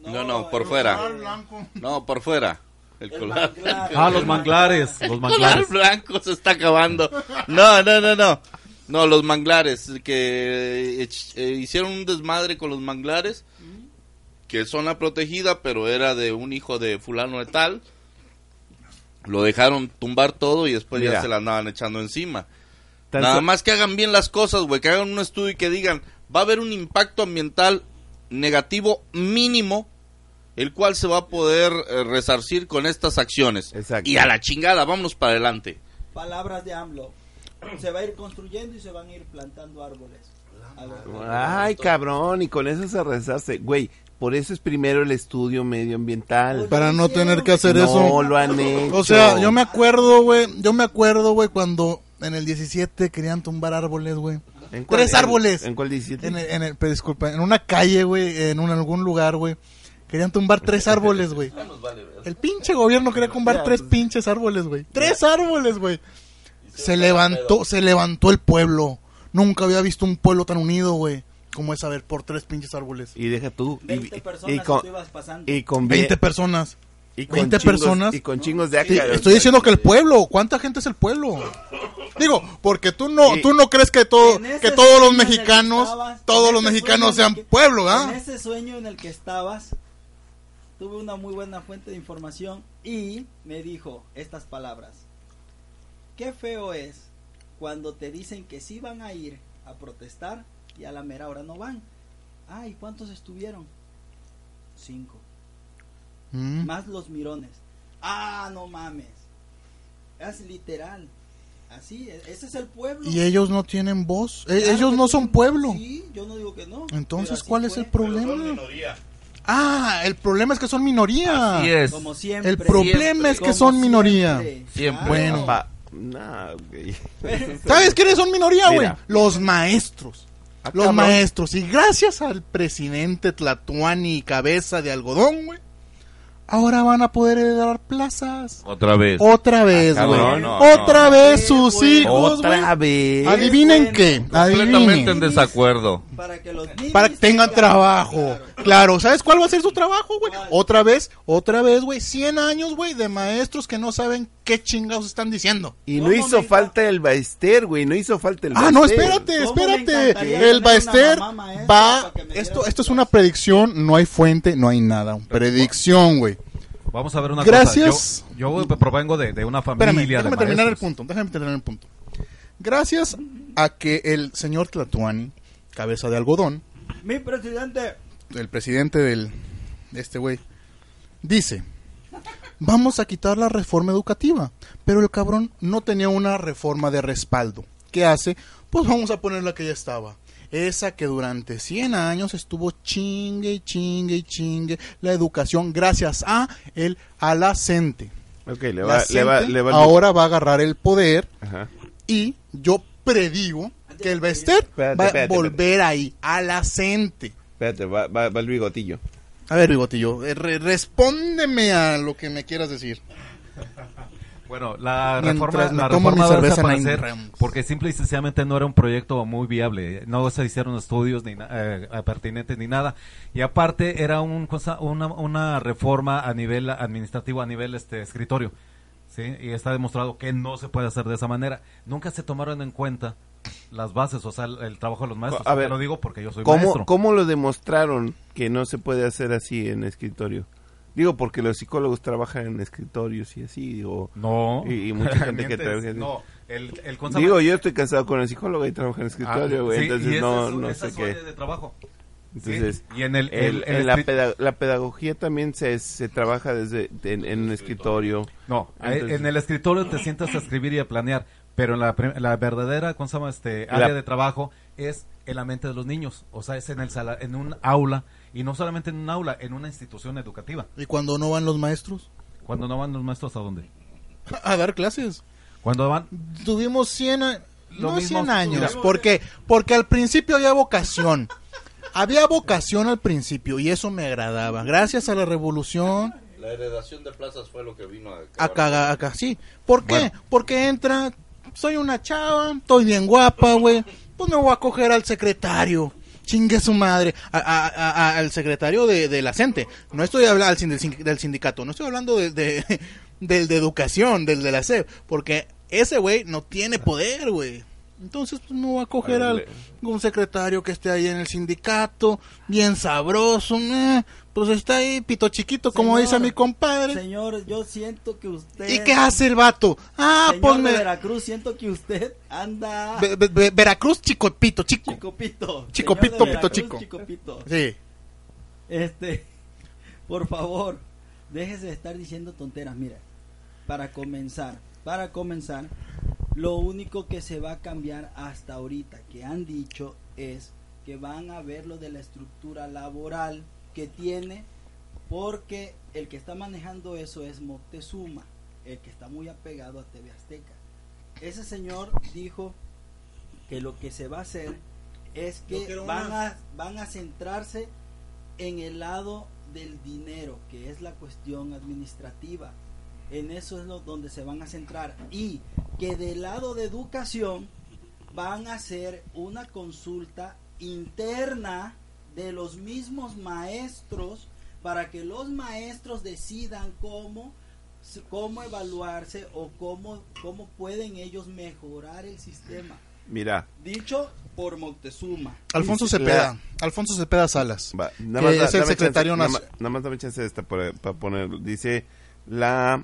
No, no, por el- fuera. el- No, por fuera. El, el colar. manglar, Ah, los manglares. Los El manglares. blanco se está acabando. No, no, no, no. No, los manglares, que eh, eh, hicieron un desmadre con los manglares, que es zona protegida, pero era de un hijo de fulano de tal. Lo dejaron tumbar todo y después ya se la andaban echando encima. Tan Nada más que hagan bien las cosas, güey, que hagan un estudio y que digan, va a haber un impacto ambiental negativo mínimo, el cual se va a poder eh, resarcir con estas acciones. Exacto. Y a la chingada, vámonos para adelante. Palabras de AMLO. Se va a ir construyendo y se van a ir plantando árboles. Ay, cabrón, y con eso se rezarse. Güey, por eso es primero el estudio medioambiental. Para no tener que hacer no eso. lo han hecho. O sea, yo me acuerdo, güey, yo me acuerdo, güey, cuando en el 17 querían tumbar árboles, güey. ¿En cuál- Tres en- árboles. ¿En cuál 17? En el, en el- pero disculpa, en una calle, güey, en un, algún lugar, güey. Querían tumbar tres árboles, güey. El pinche gobierno quería tumbar tres pinches árboles, güey. Tres árboles, güey. Se levantó, se levantó el pueblo. Nunca había visto un pueblo tan unido, güey. Como es, a ver, por tres pinches árboles. Y deja tú. y- 20 y, personas con, tú ibas pasando. y con 20 ve- personas. Y con 20 chingos- personas. Y con chingos de Sí, acá. estoy diciendo que el pueblo, ¿cuánta gente es el pueblo? Digo, porque tú no, Sí. tú no crees que todo, En que todos los en mexicanos, estabas, todos en los mexicanos en sean que- pueblo, En ¿ah? ese sueño en el que estabas, tuve una muy buena fuente de información y me dijo estas palabras. Qué feo es cuando te dicen que sí van a ir a protestar y a la mera hora no van. Ay, ¿cuántos estuvieron? Cinco. Mm. Más los mirones. Ah, no mames. Es literal. Así, e- ese es el pueblo. Y ellos no tienen voz, E- Claro ellos no son pueblo. Sí, yo no digo que no. Entonces, ¿cuál es fue. el problema? Ah, el problema es que son minoría. Así es. Como siempre. El problema es que Como son minoría. siempre. Siempre. Bueno. Pa- nah, güey. ¿Sabes quiénes son minoría, güey? Los maestros. Los maestros. Y gracias al presidente Tlatuani Cabeza de Algodón, güey. Ahora van a poder heredar plazas. Otra vez. Otra vez, Ah, güey. cabrón, no, Otra no. vez sus hijos, güey. Otra vez. Adivinen bueno. qué. Completamente en desacuerdo. Para que los niños Para que tengan trabajo. Claro. Claro, ¿sabes cuál va a ser su trabajo, güey? Otra vez, otra vez, güey. 100 años, güey, de maestros que no saben qué chingados están diciendo. Y no ¿Cómo hizo me falta el Baester, güey. No hizo falta el Ah, no, Baester. espérate, ¿Cómo me espérate. El Baester va. Esto, esto es una predicción, no hay fuente, no hay nada. Predicción, güey. Vamos a ver una Gracias. cosa. Yo, yo provengo de, de una familia Espérame, de déjame terminar el punto. Déjame terminar el punto. Gracias a que el señor Tlatuani, cabeza de algodón, Mi presidente. el presidente del de este güey, dice, vamos a quitar la reforma educativa, pero el cabrón no tenía una reforma de respaldo. ¿Qué hace? Pues vamos a poner la que ya estaba. esa que durante 100 años estuvo chingue y chingue y chingue la educación gracias a el alacente. Ok, le La va, le va, gente le va- ahora va a agarrar el poder Ajá. y yo predigo que el Bester va a volver ahí, alacente. Espérate, va, va, va el bigotillo. A ver, Bigotillo, eh, re- respóndeme a lo que me quieras decir. Bueno, la reforma, la reforma va a cerveza desaparecer porque simple y sencillamente no era un proyecto muy viable. No se hicieron estudios ni eh, pertinentes ni nada. Y aparte era un cosa, una, una reforma a nivel administrativo, a nivel este escritorio. ¿sí? Y está demostrado que no se puede hacer de esa manera. Nunca se tomaron en cuenta las bases, o sea, el, el trabajo de los maestros. A ver, Te lo digo porque yo soy maestro. ¿Cómo, ¿Cómo lo demostraron que no se puede hacer así en escritorio? Digo, porque los psicólogos trabajan en escritorios y así, digo. No. Y, y mucha gente que trabaja en- No, el, el consa- Digo, yo estoy casado con el psicólogo y trabajo en escritorio, Ah, güey. sí, entonces no, es su- no esa sé qué. de trabajo. Entonces, Sí, y en el, el- el- el en la, escrit- peda- la pedagogía también se, se trabaja desde en, en un escritorio. No, Entonces- en el escritorio te sientas a escribir y a planear, pero en la, la verdadera, ¿cómo se llama? Este, área La- de trabajo es en la mente de los niños, o sea, es en el sala, en un aula y no solamente en un aula, en una institución educativa. ¿Y cuando no van los maestros? Cuando no van los maestros a dónde? A dar clases. Cuando van Tuvimos 100, a- Lo no mismo 100 años. tuvimos- ¿Por qué? Porque al principio había vocación. Había vocación al principio y eso me agradaba. Gracias a la revolución, La heredación de plazas fue lo que vino a a cagar, acá, sí. ¿Por qué? Bueno. Porque entra, soy una chava, estoy bien guapa, güey. Pues me voy a coger al secretario. Chingue su madre. A- a- a- a- al secretario de, de la CENTE. No estoy hablando del, del sindicato. No estoy hablando de, de- del de educación, del de la SEP. Porque ese güey no tiene poder, güey. Entonces, pues me voy a coger A al un secretario que esté ahí en el sindicato, bien sabroso, eh, pues está ahí, pito chiquito, como Señor, dice mi compadre. Señor, yo siento que usted... ¿Y qué hace el vato? Ah, Señor ponme. de Veracruz, siento que usted anda... Ve- ve- ve- Veracruz, chico pito, chico. Chico Pito. Chico Señor Pito, Pito Chico. Chico Pito. Sí. Este, por favor, déjese de estar diciendo tonteras. Mira, para comenzar, para comenzar, lo único que se va a cambiar hasta ahorita que han dicho es que van a ver lo de la estructura laboral que tiene, porque el que está manejando eso es Moctezuma, el que está muy apegado a TV Azteca. Ese señor dijo que lo que se va a hacer es que van a, van a centrarse en el lado del dinero, que es la cuestión administrativa. En eso es lo donde se van a centrar. Y que del lado de educación van a hacer una consulta interna de los mismos maestros para que los maestros decidan cómo cómo evaluarse o cómo cómo pueden ellos mejorar el sistema Mira, dicho por Moctezuma Alfonso Cepeda. la- Alfonso Cepeda Salas. va, Que nada más, es el dame secretario chance, nada, nacional. más- nada más dame chance de esta para, para ponerlo. Dice, la,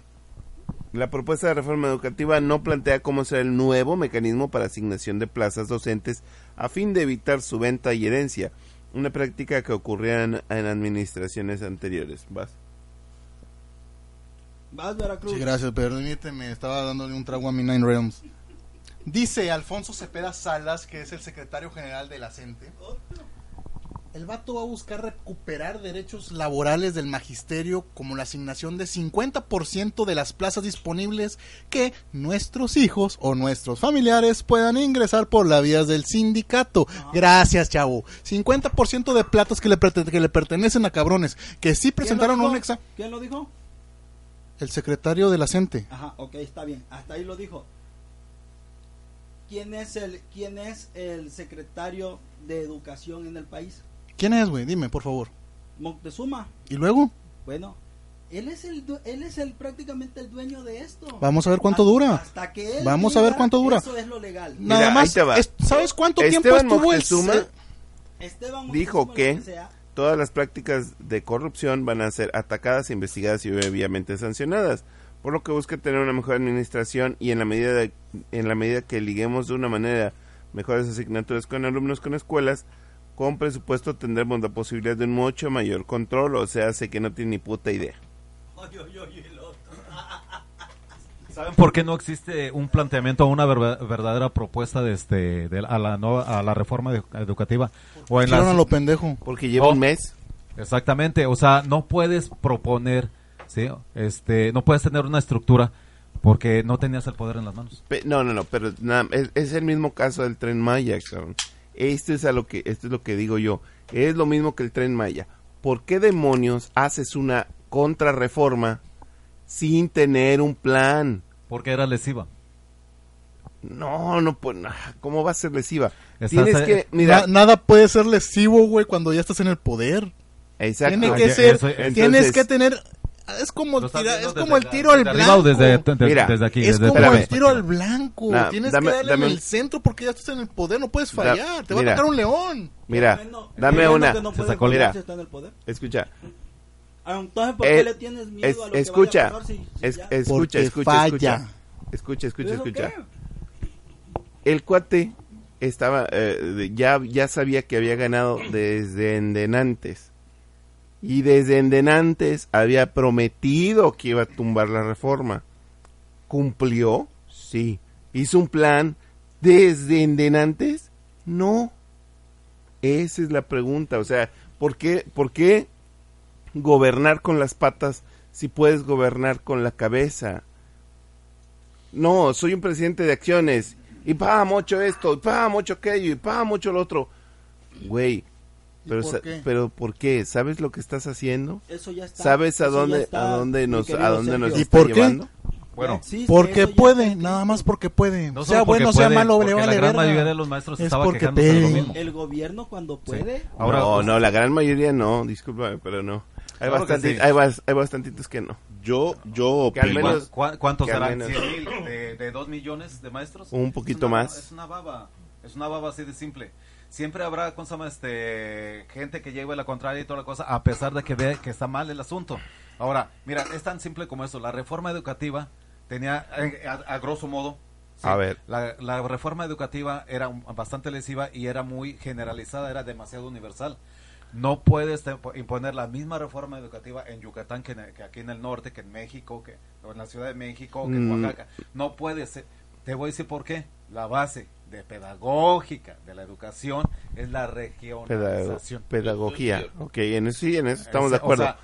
la propuesta de reforma educativa no plantea cómo será el nuevo mecanismo para asignación de plazas docentes a fin de evitar su venta y herencia, una práctica que ocurría en, en administraciones anteriores. ¿Vas? vas Veracruz Sí, gracias, permíteme, estaba dándole un trago a mi Nine Realms. Dice Alfonso Cepeda Salas, que es el secretario general de la CENTE. El vato va a buscar recuperar derechos laborales del magisterio como la asignación de 50% de las plazas disponibles que nuestros hijos o nuestros familiares puedan ingresar por las vías del sindicato. Gracias, chavo. 50% de platos que le, perten- que le pertenecen a cabrones que sí presentaron ¿Quién lo un examen. ¿Quién lo dijo? El secretario de la CENTE. Ajá, ok, está bien. Hasta ahí lo dijo. ¿Quién es el quién es el secretario de educación en el país? ¿Quién es, güey? Dime, por favor. Moctezuma. ¿Y luego? Bueno, él es el él es el prácticamente el dueño de esto. Vamos a ver cuánto Hasta- dura. Hasta que él Vamos a ver diga, cuánto dura. Eso es lo legal. Mira, Nada ahí más. te va. es- ¿Sabes cuánto tiempo Esteban estuvo el Moctezuma se- Esteban Dijo Moctezuma, que- lo sea, Todas las prácticas de corrupción van a ser atacadas, investigadas y obviamente sancionadas, por lo que busca tener una mejor administración y en la medida de- en la medida que liguemos de una manera mejores asignaturas con alumnos con escuelas, con presupuesto tendremos la posibilidad de un mucho mayor control, o sea, hace que no tiene ni puta idea. ¿Saben por qué no existe un planteamiento o una verdadera propuesta de este de, a la nueva- a la reforma edu- educativa o en las- a lo pendejo. Porque lleva Oh. un mes. Exactamente, o sea, no puedes proponer, ¿sí? Este, no puedes tener una estructura porque no tenías el poder en las manos. Pe- No, no, no, pero nada, es, es el mismo caso del tren Maya, cabrón. Esto es a lo que esto es lo que digo yo. Es lo mismo que el tren Maya. ¿Por qué demonios haces una contrarreforma sin tener un plan? Porque era lesiva. No, no, pues, ¿cómo va a ser lesiva? Estás, Tienes que, mira, Na- nada puede ser lesivo, güey, cuando ya estás en el poder. exacto. Tiene que ser, entonces- tienes que tener, es como, estás tira- es como el tiro al blanco. desde, de- Mira, desde aquí, es desde como espérame. el tiro al blanco. Nah, Tienes dame- que darle dame en el centro porque ya estás en el poder, no puedes Da- fallar. Te va mira. a tocar un león. Mira, dame el una. que no Se sacó el- Mira. si está en el poder. Escucha, Entonces, ¿por Eh, le tienes miedo es- a lo que escucha, vaya a pasar si- si es- ya- escucha, escucha, falla. escucha, escucha, escucha, ¿Pero escucha. el cuate estaba eh, ya ya sabía que había ganado desde endenantes y desde endenantes había prometido que iba a tumbar la reforma. Cumplió sí. Hizo un plan desde endenantes no. Esa es la pregunta. O sea por qué por qué gobernar con las patas si puedes gobernar con la cabeza no, soy un presidente de acciones. Y pa, mucho esto, y pa, mucho aquello, y pa, mucho lo otro. Güey, ¿Y pero, por qué? pero ¿por qué? ¿Sabes lo que estás haciendo? Eso ya está. ¿Sabes a eso ya dónde, está, a dónde nos, a dónde nos. ¿Y está por qué? llevando? Bueno, existe, Porque puede, está nada más porque puede. no sea bueno, sea puede, malo, le vale la gran verga. mayoría de los maestros Es estaba porque quejándose de lo mismo. El gobierno cuando puede. Ahora, no, pues, no, la gran mayoría no, discúlpame, pero no. Hay, Claro que bastanti- sí. hay, bas- hay bastantitos que no. Yo, yo Que al opino- menos- ¿Cuá- ¿Cuántos serán? menos- ¿100 mil de, de 2 millones de maestros? Un poquito Es una- más. Es una baba, es una baba así de simple. Siempre habrá ¿cómo se llama, este, gente que lleve la contraria y toda la cosa, a pesar de que ve que está mal el asunto. Ahora, mira, es tan simple como eso. La reforma educativa tenía, eh, a, a grosso modo, sí, A ver. La, la reforma educativa era bastante lesiva y era muy generalizada, era demasiado universal. No puedes imponer la misma reforma educativa en Yucatán que, en que aquí en el norte, que en México, que o en la Ciudad de México, que en Mm. Oaxaca. No puedes. ser. Te voy a decir por qué. La base de pedagógica de la educación es la regionalización. pedagogía. Ok, en eso sí, en eso estamos Ese- de acuerdo. o sea,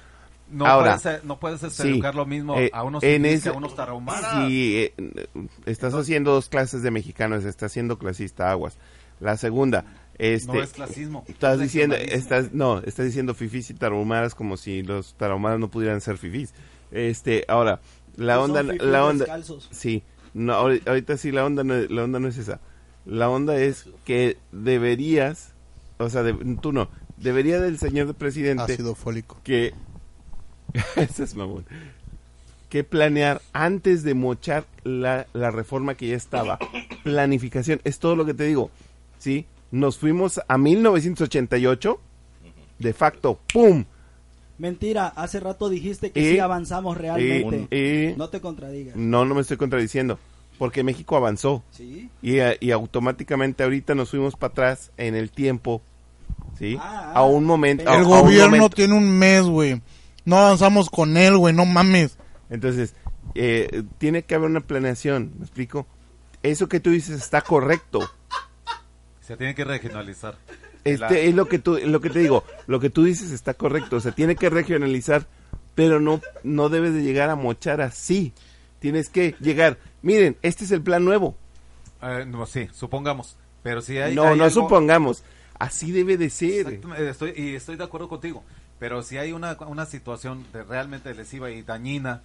no Ahora, puedes, no puedes este, sí, educar lo mismo eh, a unos en fifís que ese- a unos tarahumaras. Sí, eh, estás haciendo dos clases de mexicanos, estás siendo clasista, aguas. La segunda, este, no es clasismo. estás es diciendo, estás, no, estás diciendo fifís y tarahumaras como si los tarahumaras no pudieran ser fifís. Este, ahora, la Son onda, la onda, descalzos. sí, no, ahori- ahorita sí la onda, no, la onda no es esa. La onda es que deberías, o sea, de- tú no, debería del señor presidente Ácido fólico. que ese es mamón que planear antes de mochar la, la reforma que ya estaba planificación es todo lo que te digo sí nos fuimos a 1988 de facto pum Mentira, hace rato dijiste que Y- sí avanzamos realmente. no te contradigas. no no me estoy contradiciendo porque México avanzó Sí. y, eh, y automáticamente ahorita nos fuimos para atrás en el tiempo sí Ah, a un momento a- El a un gobierno momento. tiene un mes, güey. No avanzamos con él, güey, no mames. Entonces, eh, tiene que haber una planeación, ¿me explico? Eso que tú dices está correcto. Se tiene que regionalizar. Este La- es lo que tú, lo que te digo, lo que tú dices está correcto, o sea, tiene que regionalizar, pero no, no debes de llegar a mochar así. Tienes que llegar, miren, este es el plan nuevo. Eh, no, sí, supongamos. Pero si hay. no, hay no algo- supongamos, así debe de ser. Estoy, y estoy de acuerdo contigo. Pero si hay una, una situación de realmente lesiva y dañina,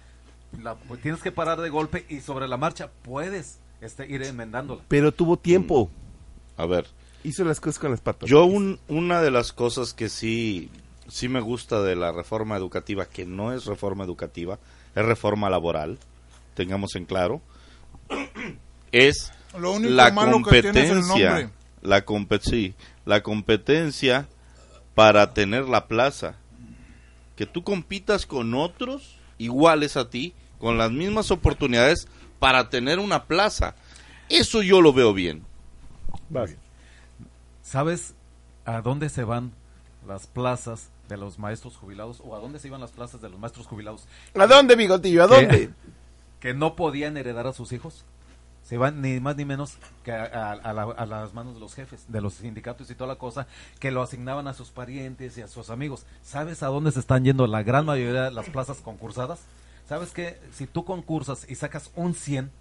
la, pues tienes que parar de golpe y sobre la marcha puedes este, ir enmendándola. Pero tuvo tiempo, A ver, hizo las cosas con las patas. yo un, una de las cosas que sí, sí me gusta de la reforma educativa, que no es reforma educativa, es reforma laboral, tengamos en claro, es Lo único la malo que tiene es el competencia, la compe- sí, la competencia para tener la plaza. Que tú compitas con otros iguales a ti, con las mismas oportunidades para tener una plaza. Eso yo lo veo bien. ¿Sabes a dónde se van las plazas de los maestros jubilados o a dónde se iban las plazas de los maestros jubilados? ¿A dónde, bigotillo? ¿A dónde? que no podían heredar a sus hijos, se van ni más ni menos que a, a- a la- a las manos de los jefes, de los sindicatos y toda la cosa, que lo asignaban a sus parientes y a sus amigos. ¿Sabes a dónde se están yendo la gran mayoría de las plazas concursadas? ¿Sabes que si tú concursas y sacas un 100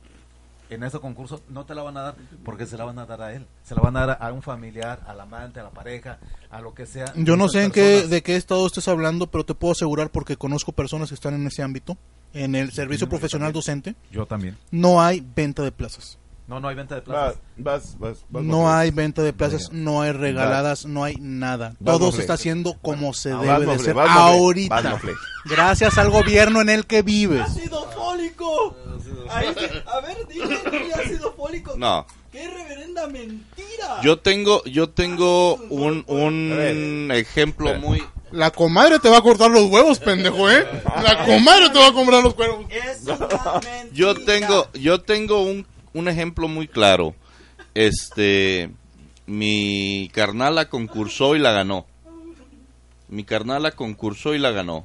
en ese concurso, no te la van a dar porque se la van a dar a él? Se la van a dar a un familiar, al amante, a la pareja, a lo que sea. Yo no sé en qué, de qué estado estés hablando, pero te puedo asegurar porque conozco personas que están en ese ámbito, en el servicio profesional docente, Yo también. no hay venta de plazas. No, no hay venta de plazas. vas, vas, vas, No vas. hay venta de plazas, no hay regaladas, no hay nada. Todo se está haciendo como se Ah, debe vas, de hacer ahorita. Gracias al gobierno en el que vives. ¡Ácido fólico! Ahí a ver, dime, dime ácido fólico. No. ¡Qué reverenda mentira! Yo tengo, yo tengo un, A un ver. ejemplo muy... La comadre te va a cortar los huevos, pendejo, ¿eh? La comadre te va a comprar los huevos. Es una mentira. Yo tengo, yo tengo un, un ejemplo muy claro. Este, mi carnala concursó y la ganó. Mi carnala concursó y la ganó.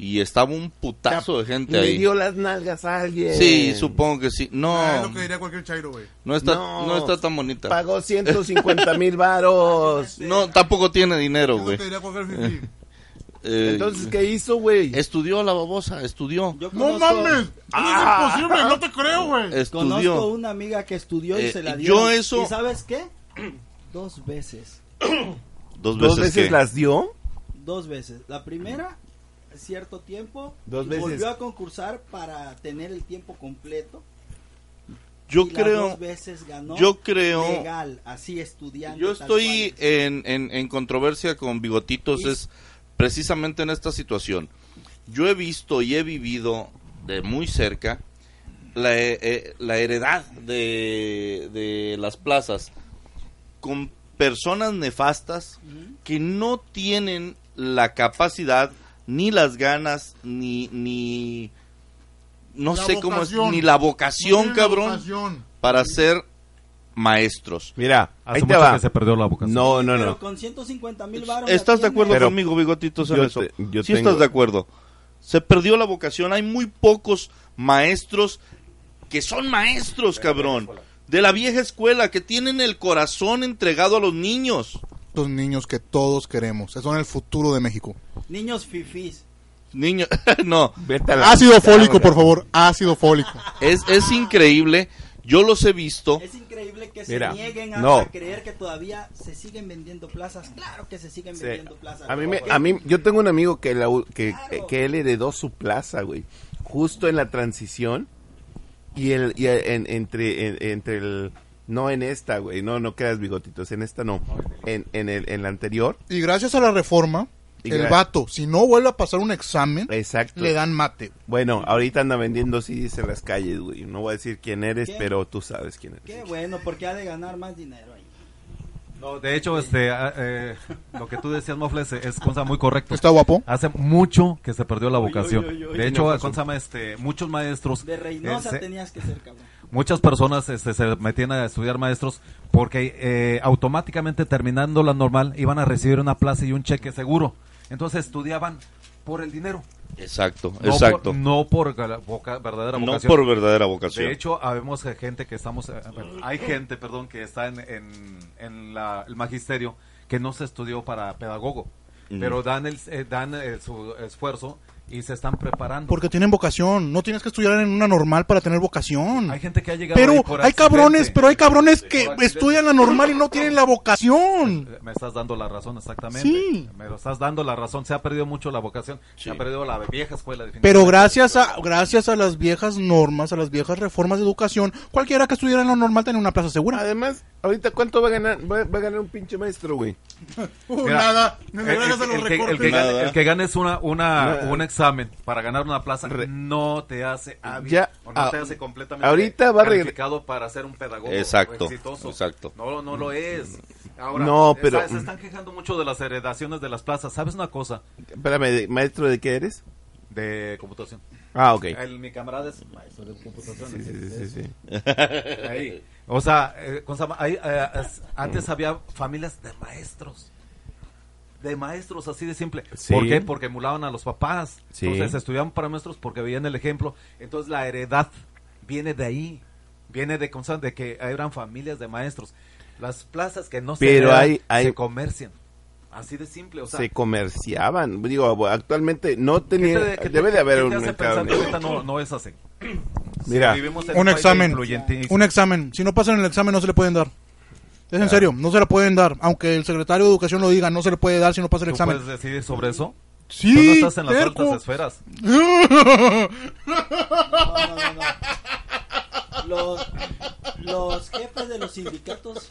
Y estaba un putazo de gente Le ahí. dio las nalgas a alguien. Sí, supongo que sí. No, Ah, es lo que diría cualquier chairo, güey. no está, No. no está tan bonita. Pagó 150 mil varos. No, tampoco tiene dinero, Es lo güey. que diría cualquier fifí. Eh, Entonces, ¿qué hizo, güey? estudió la babosa, estudió. Yo No mames, Ah. es imposible, no te creo, güey. Conozco una amiga que estudió y Eh, se la yo dio. eso- ¿Y sabes qué? Dos veces. Dos ¿Dos veces, las dio? Dos veces. La primera, cierto tiempo. Dos y veces. Volvió a concursar para tener el tiempo completo. Yo y creo, dos veces ganó yo creo- legal, así estudiante. yo estoy en, en, en controversia con Bigotitos, Y- es precisamente en esta situación. Yo he visto y he vivido de muy cerca la, eh, eh, la heredad de, de las plazas con personas nefastas que no tienen la capacidad ni las ganas ni ni no La sé cómo es vocación. ni la vocación No cabrón vocación. para ser maestros Mira, Hace ahí te mucho va. que se perdió la vocación. No, no, Pero no. con 150 mil baros. ¿Estás de acuerdo Pero- conmigo, Bigotitos, en eso? te- yo sí tengo- estás de acuerdo. Se perdió la vocación. Hay muy pocos maestros que son maestros, cabrón. De la vieja escuela, que tienen el corazón entregado a los niños. Estos niños que todos queremos, son el futuro de México. Niños fifís. Niños, no. Vete a la- Ácido fólico, por favor, ácido fólico. Es, es increíble. Yo los he visto. Es increíble que Mira, se nieguen a, no. a creer que todavía se siguen vendiendo plazas. Claro que se siguen Sí. vendiendo plazas. A mí, me, a mí, yo tengo un amigo que, la u- que, Claro. que él heredó su plaza, güey. Justo en la transición. Y, el, y en- entre, en- entre el... No en esta, güey. No, no quedas bigotitos. En esta no. En, en, el, en la anterior. Y gracias a la reforma, Y el vato, si no vuelve a pasar un examen, Exacto. le dan mate. Bueno, ahorita anda vendiendo CDs en las calles, güey. No voy a decir quién eres, ¿Qué? pero tú sabes quién eres. Qué bueno, porque ha de ganar más dinero ahí. No, de hecho, este, ah, eh, lo que tú decías, Mofles, es cosa muy correcto. ¿Está guapo? Hace mucho que se perdió la vocación. De ¿Qué hecho, se llama? este, muchos maestros, De Reynosa eh, se- tenías que ser, cabrón. Muchas personas este, se metían a estudiar maestros porque eh, automáticamente terminando la normal iban a recibir una plaza y un cheque seguro. Entonces estudiaban por el dinero. Exacto, No exacto. Por, no por la voca- verdadera no vocación. por verdadera vocación. De hecho, habemos gente que estamos, eh, hay gente, perdón, que está en, en, en la- el magisterio que no se estudió para pedagogo, pero dan el, eh, dan eh, su esfuerzo y se están preparando. Porque tienen vocación. No tienes que estudiar en una normal para tener vocación. hay gente que ha llegado ahí Pero por hay cabrones, pero hay cabrones que estudian la normal y no tienen la vocación. Eh, Me estás dando la razón exactamente. Sí. Me lo estás dando la razón. Se ha perdido mucho la vocación. Se Sí. ha perdido la vieja escuela. Pero gracias a gracias a las viejas normas, a las viejas reformas de educación, cualquiera que estudiara en la normal tenía una plaza segura. Además, ahorita, ¿cuánto va a ganar? Va, va a ganar un pinche maestro, güey. Mira, el, el- el que, el que gane, Nada. el que ganes una, una, Nada. un examen para ganar una plaza Re- no te hace hábil Ya, o no ah, te hace completamente ahorita va calificado para ser un pedagogo Exacto, exitoso. exacto. No, no lo es. Ahora, No, pero- se están quejando mucho de las heredaciones de las plazas. ¿Sabes una cosa? Espérame, ¿de- ¿maestro de qué eres? De computación. Ah, ok. El- mi camarada es maestro de computación. Sí, sí, sí, sí, sí. Ahí. O sea, eh, eh, es- antes había familias de maestros. De maestros, así de simple. Sí. ¿Por qué? Porque emulaban a los papás. Sí. Entonces estudiaban para maestros porque veían el ejemplo. Entonces la heredad viene de ahí. Viene de, de que eran familias de maestros. Las plazas que no se Pero vean, hay- hay- se comercian. Así de simple, o sea, se comerciaban. Digo, actualmente no ¿qué tenía. te- debe de haber un mercado no, no es así? Mira, Vivimos en Un examen. Un examen. Si no pasan el examen, no se le pueden dar. Es en serio, no se le pueden dar. Aunque el secretario de Educación lo diga, no se le puede dar si no pasa el ¿Tú examen. puedes decidir sobre eso? Sí, Tú no estás en las terco. altas esferas. No, no, no, no. Los, los jefes de los sindicatos,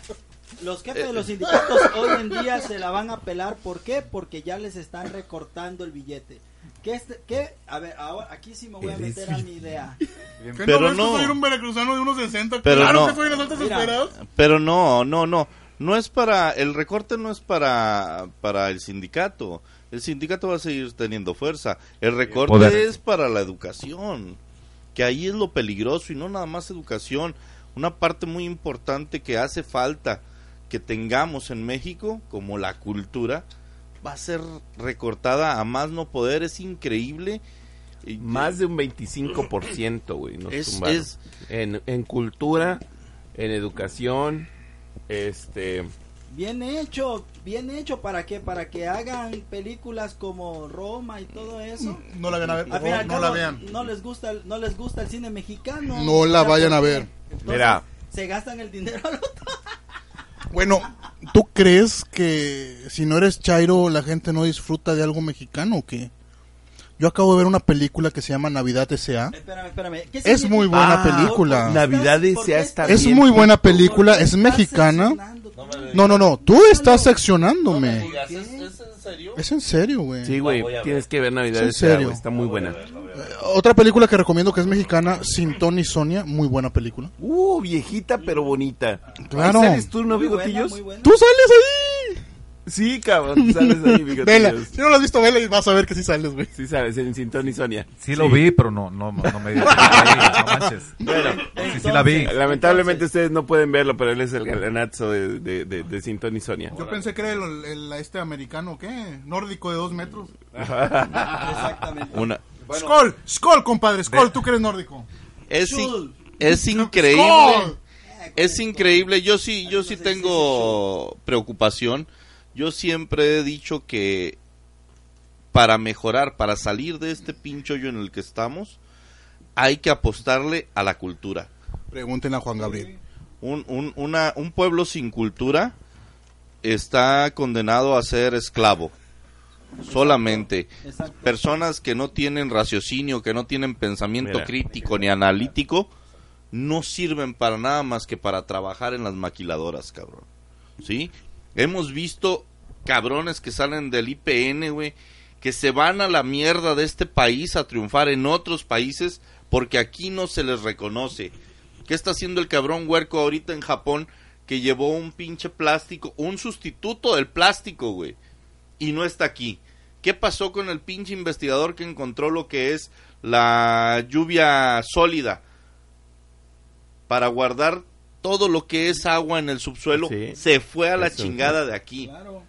los jefes de los sindicatos hoy en día se la van a pelar. ¿Por qué? Porque ya les están recortando el billete. ¿Qué, este, qué? A ver, ahora aquí sí me voy a meter a mi idea. ¿Qué Pero no. soy un veracruzano de unos 60? Pero claro no. que soy en las altas Mira. esferas. Pero no, no, no. No es para. El recorte no es para, para el sindicato. El sindicato va a seguir teniendo fuerza. El recorte Poder. es para la educación. Que ahí es lo peligroso y no nada más educación. Una parte muy importante que hace falta que tengamos en México, como la cultura, va a ser recortada a más no poder. Es increíble. Y- más de un 25%, güey. nos Es- tumbaron. es- En, en cultura, en educación, este. Bien hecho, bien hecho para que para que hagan películas como Roma y todo eso. No la vean a ver, no la vean. No les gusta, el- no les gusta el cine mexicano. No la vayan a ¿por qué? ver. Entonces, Mira. se gastan el dinero al otro. Bueno, ¿tú crees que si no eres Chairo la gente no disfruta de algo mexicano o qué? Yo acabo de ver una película que se llama Navidad S.A. Espérame, espérame. ¿Qué Es muy buena Ah, película. ¿por qué Navidad S.A. está Es bien muy buena ¿por qué película, es mexicana. No, no, no, tú estás seccionándome. digas, ¿es, es en serio? Es en serio, güey. Sí, güey, tienes que ver Navidad. ¿En serio? Está muy buena. Otra película que recomiendo que es mexicana, Sin Tony y Sonia, muy buena película. Uh, viejita pero bonita. Claro. ¿Sales tú, no, bigotillos? ¡Tú sales ahí! Sí, cabrón, sales ahí. Vela, si no lo has visto, vela y vas a ver que sí sales, güey. Sí, sabes, en Sintón y Sonia. Sí, lo vi, pero no, no, no me dio. no manches. Bueno, Sí, sí la vi. lamentablemente ustedes no pueden verlo, pero él es el galanazo de, de, de, de Sintón y Sonia. Yo pensé que era el, el- este americano, ¿qué? Nórdico de dos metros. Exactamente. Una, Skull, Skull, compadre, Skull, tú que eres nórdico. es, in- es increíble. Skull. Es increíble. Yo sí, yo sí tengo preocupación. Yo siempre he dicho que para mejorar, para salir de este pincho hoyo en el que estamos, hay que apostarle a la cultura. Pregúntenle a Juan Gabriel. Un, un, una- un pueblo sin cultura está condenado a ser esclavo. Solamente. Exacto. Personas que no tienen raciocinio, que no tienen pensamiento Mira. crítico ni analítico, no sirven para nada más que para trabajar en las maquiladoras, cabrón. ¿Sí? Hemos visto cabrones que salen del IPN, güey, que se van a la mierda de este país a triunfar en otros países porque aquí no se les reconoce. ¿Qué está haciendo el cabrón huerco ahorita en Japón que llevó un pinche plástico, un sustituto del plástico, güey? Y no está aquí. ¿Qué pasó con el pinche investigador que encontró lo que es la lluvia sólida para guardar todo lo que es agua en el subsuelo? Sí. Se fue a la Eso, chingada de aquí. Claro.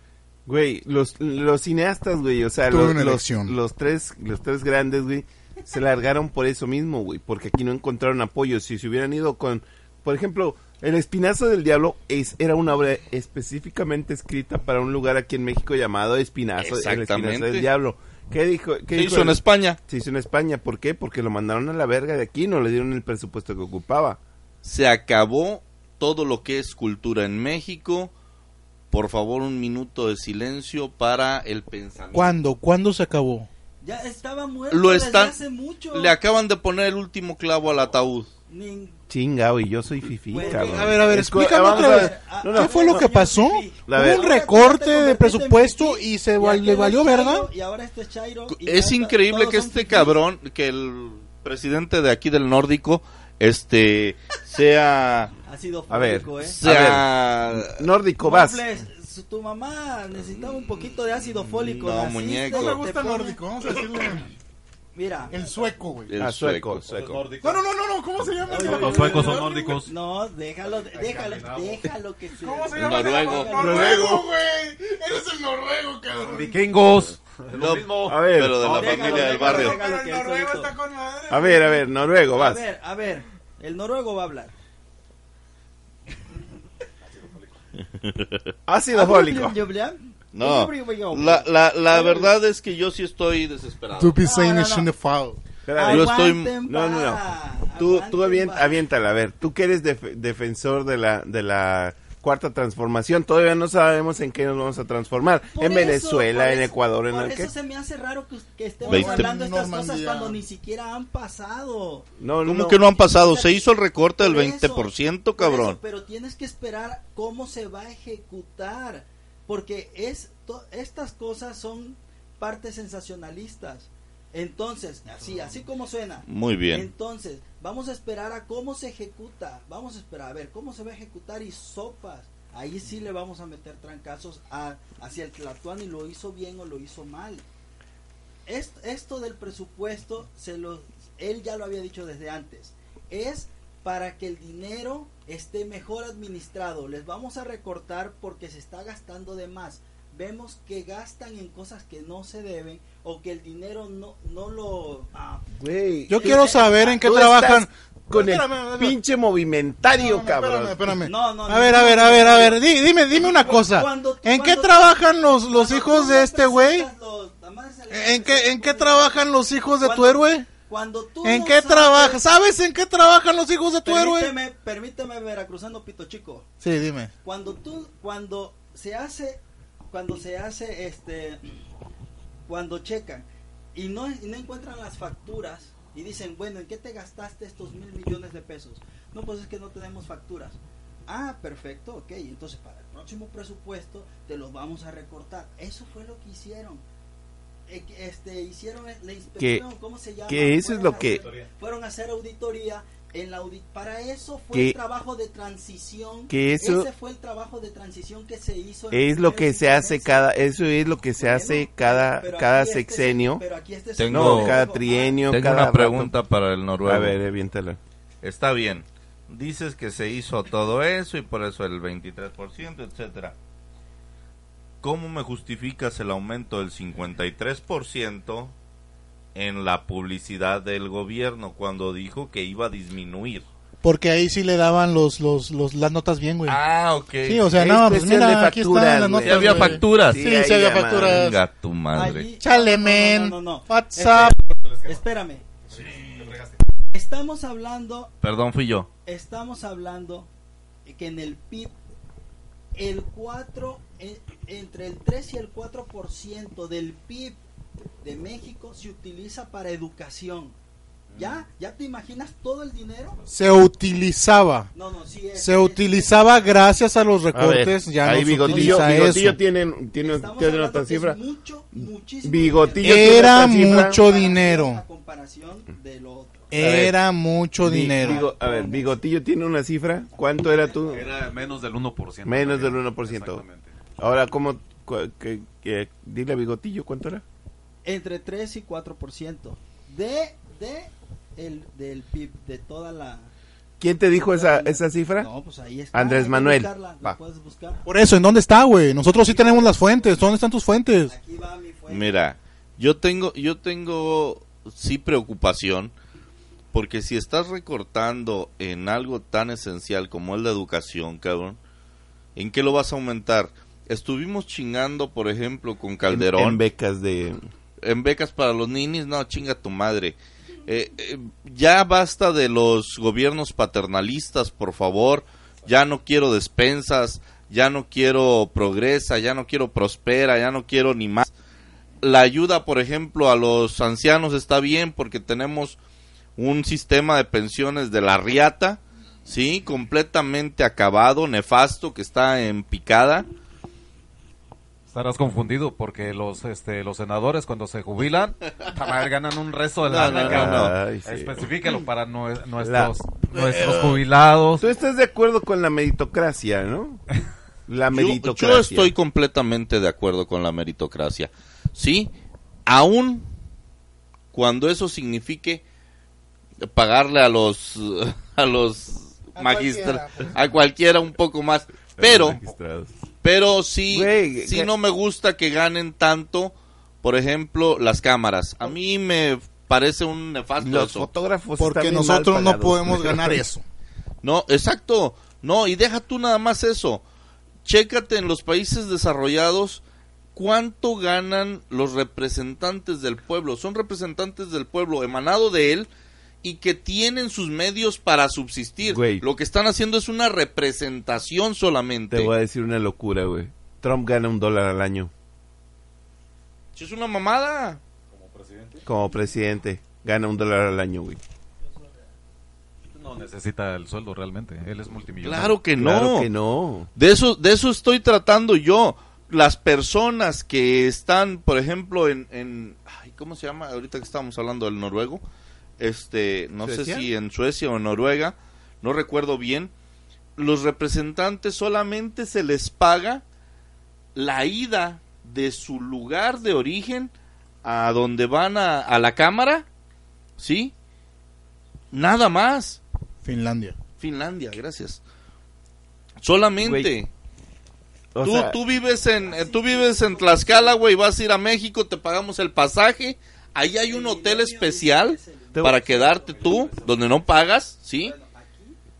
Güey, los, los cineastas, güey, o sea, los, los, tres, los tres grandes, güey, se largaron por eso mismo, güey, porque aquí no encontraron apoyo. Si se hubieran ido con, por ejemplo, El Espinazo del Diablo es, era una obra específicamente escrita para un lugar aquí en México llamado Espinazo, el Espinazo del Diablo. ¿Qué dijo? ¿Qué Se dijo hizo en España. Se hizo en España, ¿por qué? Porque lo mandaron a la verga de aquí, no le dieron el presupuesto que ocupaba. Se acabó todo lo que es cultura en México. Por favor, un minuto de silencio para el pensamiento. ¿Cuándo? ¿Cuándo se acabó? Ya estaba muerto Lo desde están, hace mucho. le acaban de poner el último clavo al ataúd. Nin- Chinga, güey, yo soy fifi, cabrón. A ver, a ver, explícame otra vez. ver. a- No, a no. ¿Qué fue lo que pasó? Hubo un recorte de presupuesto Fifi, y se y le valió, ¿verdad? Y ahora este es Chairo. y Es ya increíble que este cabrón, que el presidente de aquí del nórdico, este, sea, Ácido A ver. fólico, ¿eh? sea, Nórdico, vas. Mofles, su- tu mamá necesitaba un poquito de ácido fólico. No, naciste, muñeco. No me te gusta el nórdico, vamos a decirle Mira. el sueco, güey. el Ah, sueco. sueco, sueco. No, no, no, no, no, ¿cómo se llama? Oye, Los suecos son nórdicos. No, déjalo, déjalo, déjalo que sea. ¿Cómo se El llama? noruego. Noruego, güey. Eres el noruego, cabrón. Vikingos. No, A ver. pero de la familia del barrio. déjalo. Pero que el él noruego solito. está con madre. A ver, a ver, noruego, A vas. ver, a ver. El noruego va a hablar. Ácido fólico. No, la, la, la verdad es que yo sí estoy desesperado. To be No, saying no, is no. in the foul. Espérame. Yo estoy- No, no, no. Tú, tú avien- vara. aviéntala, a ver, tú que eres def- defensor de la, de la cuarta transformación, todavía no sabemos en qué nos vamos a transformar. Por en eso, Venezuela, en eso- Ecuador, en Por el eso que... se me hace raro que, que estemos Veinte- hablando estas cosas Normandía. cuando ni siquiera han pasado. No, no, ¿Cómo no. que no han pasado? Se hizo el recorte del Por eso, 20%, por cabrón. eso, pero tienes que esperar cómo se va a ejecutar. Porque es estas cosas son partes sensacionalistas. Entonces, así, así como suena. Muy bien. Entonces, vamos a esperar a cómo se ejecuta. Vamos a esperar a ver cómo se va a ejecutar y sopas. Ahí sí le vamos a meter trancazos a, hacia el Tlatuani, lo hizo bien o lo hizo mal. Est- esto del presupuesto, se lo, él ya lo había dicho desde antes, es para que el dinero esté mejor administrado. Les vamos a recortar porque se está gastando de más. Vemos que gastan en cosas que no se deben o que el dinero no, no lo... ah, Güey, Yo quiero saber en qué trabajan. Con Espérame, el espérame. pinche movimentario, No, no, cabrón. Espérame, espérame. No, no, a no, ver, no, a ver, no, a ver, no, a ver. di- dime, dime una cosa. Cuando- ¿En qué cuando- trabajan los, los hijos de este güey? ¿En qué, en qué trabajan los hijos de tu héroe? Cuando tú ¿En no qué sabes- trabajan? ¿Sabes en qué trabajan los hijos de tu héroe? Permíteme, permíteme, Veracruzano Pito Chico. Sí, dime. Cuando tú, cuando se hace, cuando se hace, este, cuando checan y no, y no encuentran las facturas y dicen, bueno, ¿en qué te gastaste estos mil millones de pesos? No, pues es que no tenemos facturas. Ah, perfecto, ok. Entonces para el próximo presupuesto te los vamos a recortar. Eso fue lo que hicieron. Eh, que, Este, hicieron la inspección, ¿cómo se llama? que eso es Fueron lo a que- hacer- fueron a hacer auditoría en la para eso fue Que- el trabajo de transición que eso- ese fue el trabajo de transición que se hizo en Es lo que se hace cada, eso es lo que se Bueno, hace cada, pero cada aquí este sexenio. se- pero aquí este se- Tengo- No, cada trienio, Tengo cada una rato. pregunta para el noruego. A ver, aviéntala. Está bien. Dices que se hizo todo eso y por eso el 23%, etcétera. ¿Cómo me justificas el aumento del 53% en la publicidad del gobierno cuando dijo que iba a disminuir? Porque ahí sí le daban los, los, los, las notas bien, güey. Ah, ok. sí, o sea, no, pues de mira, aquí están las. ¿Sí notas. había güey. facturas? Sí, ahí sí había facturas. Venga tu madre. Allí- Chale, no, men. no, no, no. WhatsApp. Espérame. Estamos hablando, Perdón, fui yo. estamos hablando que en el PIB el 4 eh, entre el 3 y el 4% del PIB de México se utiliza para educación. ¿Ya? ¿Ya te imaginas todo el dinero? Se utilizaba. No, no, sí es. Se es- utilizaba gracias a los A ver, recortes. ya ahí no se Bigotillo, utiliza Bigotillo eso. tiene, tiene, Estamos tiene hablando otra es cifra. mucho, muchísimo Bigotillo dinero. Era mucho dinero. A comparación de lo otro. Era mucho dinero. Bigo- a ver, Bigotillo tiene una cifra. ¿Cuánto era tú? Era menos del 1%. Menos del 1%. Exactamente. Ahora, ¿cómo? que- que- dile a Bigotillo, ¿cuánto era? Entre 3 y 4% de, de el, del PIB, de toda la... ¿Quién te dijo esa, esa cifra? No, pues ahí está. Andrés Manuel. buscarla, la Va. puedes buscar. Por eso, ¿en dónde está, güey? Nosotros sí tenemos las fuentes. ¿Dónde están tus fuentes? Aquí va mi fuente. Mira, yo tengo, yo tengo sí preocupación porque si estás recortando en algo tan esencial como es la educación, cabrón, ¿en qué lo vas a aumentar? Estuvimos chingando, por ejemplo, con En, Calderón en becas de... en becas para los ninis, no, chinga tu madre. Eh, eh, ya basta de los gobiernos paternalistas, por favor. Ya no quiero despensas, ya no quiero progresa, ya no quiero prospera, ya no quiero ni más. La ayuda, por ejemplo, a los ancianos está bien porque tenemos un sistema de pensiones de la riata, sí, completamente acabado, nefasto, que está en picada. Estarás confundido porque los este los senadores cuando se jubilan ganan un resto de No, lana, no, no, Ay, sí. Especifícalo para nue- nuestros La- nuestros jubilados. Tú estás de acuerdo con la meritocracia, ¿no? La Yo, meritocracia. yo estoy completamente de acuerdo con la meritocracia. Sí, aún cuando eso signifique pagarle a los a los magistrados a cualquiera un poco más, pero pero sí Güey, sí que- no me gusta que ganen tanto, por ejemplo, las cámaras. A mí me parece un nefasto Los eso. fotógrafos Porque nosotros no podemos ganar eso. No, exacto. No, y deja tú nada más eso. Chécate en los países desarrollados cuánto ganan los representantes del pueblo. Son representantes del pueblo emanado de él y que tienen sus medios para subsistir. Güey. Lo que están haciendo es una representación solamente. Te voy a decir una locura, güey. Trump gana un dólar al año Es una mamada. como presidente. Gana un dólar al año, güey. No necesita el sueldo realmente. Él es multimillonario. Claro que no. Claro que no. De eso, de eso estoy tratando yo. Las personas que están, por ejemplo, en, en ay, ¿cómo se llama? Ahorita que estábamos hablando del noruego, este, no ¿Suecia? sé si en Suecia o en Noruega, no recuerdo bien. Los representantes solamente se les paga la ida de su lugar de origen a donde van a, a la cámara, ¿sí? Nada más. Finlandia. Finlandia, gracias. Solamente. O tú, sea, tú vives en eh, tú vives en Tlaxcala, güey, vas a ir a México, te pagamos el pasaje. Ahí hay un hotel especial te- para quedarte tú, donde no pagas, ¿sí?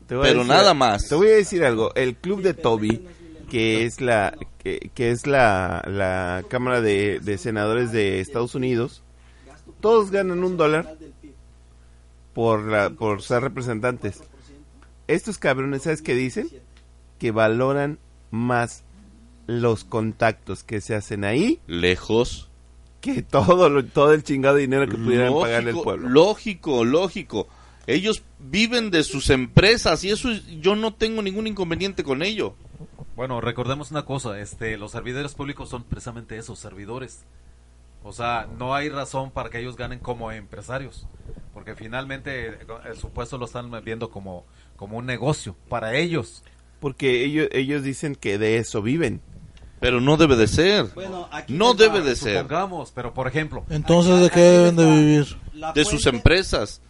te voy a pero nada más. Te voy a decir algo. El club de Toby, que es la que, que es la, la Cámara de, de Senadores de Estados Unidos, todos ganan un dólar por, la, por ser representantes. Estos cabrones, ¿sabes qué dicen? Que valoran más los contactos que se hacen ahí Lejos. Que todo, lo- todo el chingado dinero que pudieran pagarle el Lógico, pueblo. lógico, lógico. Ellos viven de sus empresas y eso es- yo no tengo ningún inconveniente con ello. Bueno, recordemos una cosa, este, los servidores públicos son precisamente esos, servidores. O sea, no hay razón para que ellos ganen como empresarios, porque finalmente eh, el supuesto lo están viendo como, como un negocio para ellos. Porque ellos, ellos dicen que de eso viven. Pero no debe de ser. Bueno, aquí No debe de ser. Supongamos, pero por ejemplo, Entonces, ¿de qué deben de vivir? La De sus empresas.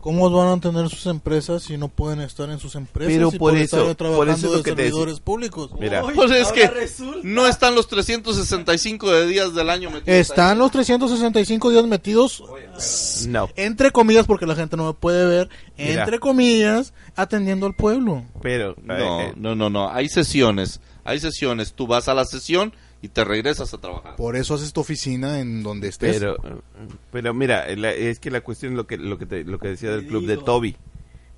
¿Cómo van a tener sus empresas si no pueden estar en sus empresas? Pero y por eso- estar por eso trabajando es lo de que servidores públicos. Mira. Uy, Pues es que resulta. no están los 365 de días del año metidos Están ahí. los 365 días metidos, No. entre comillas, porque la gente no me puede ver, Mira. entre comillas, atendiendo al pueblo. Pero No, eh, eh, no, no, no. Hay sesiones. Hay sesiones. Tú vas a la sesión y te regresas a trabajar. Por eso haces tu oficina en donde estés. pero pero mira, la- es que la cuestión es lo que lo que te- lo que decía del club de. Toby,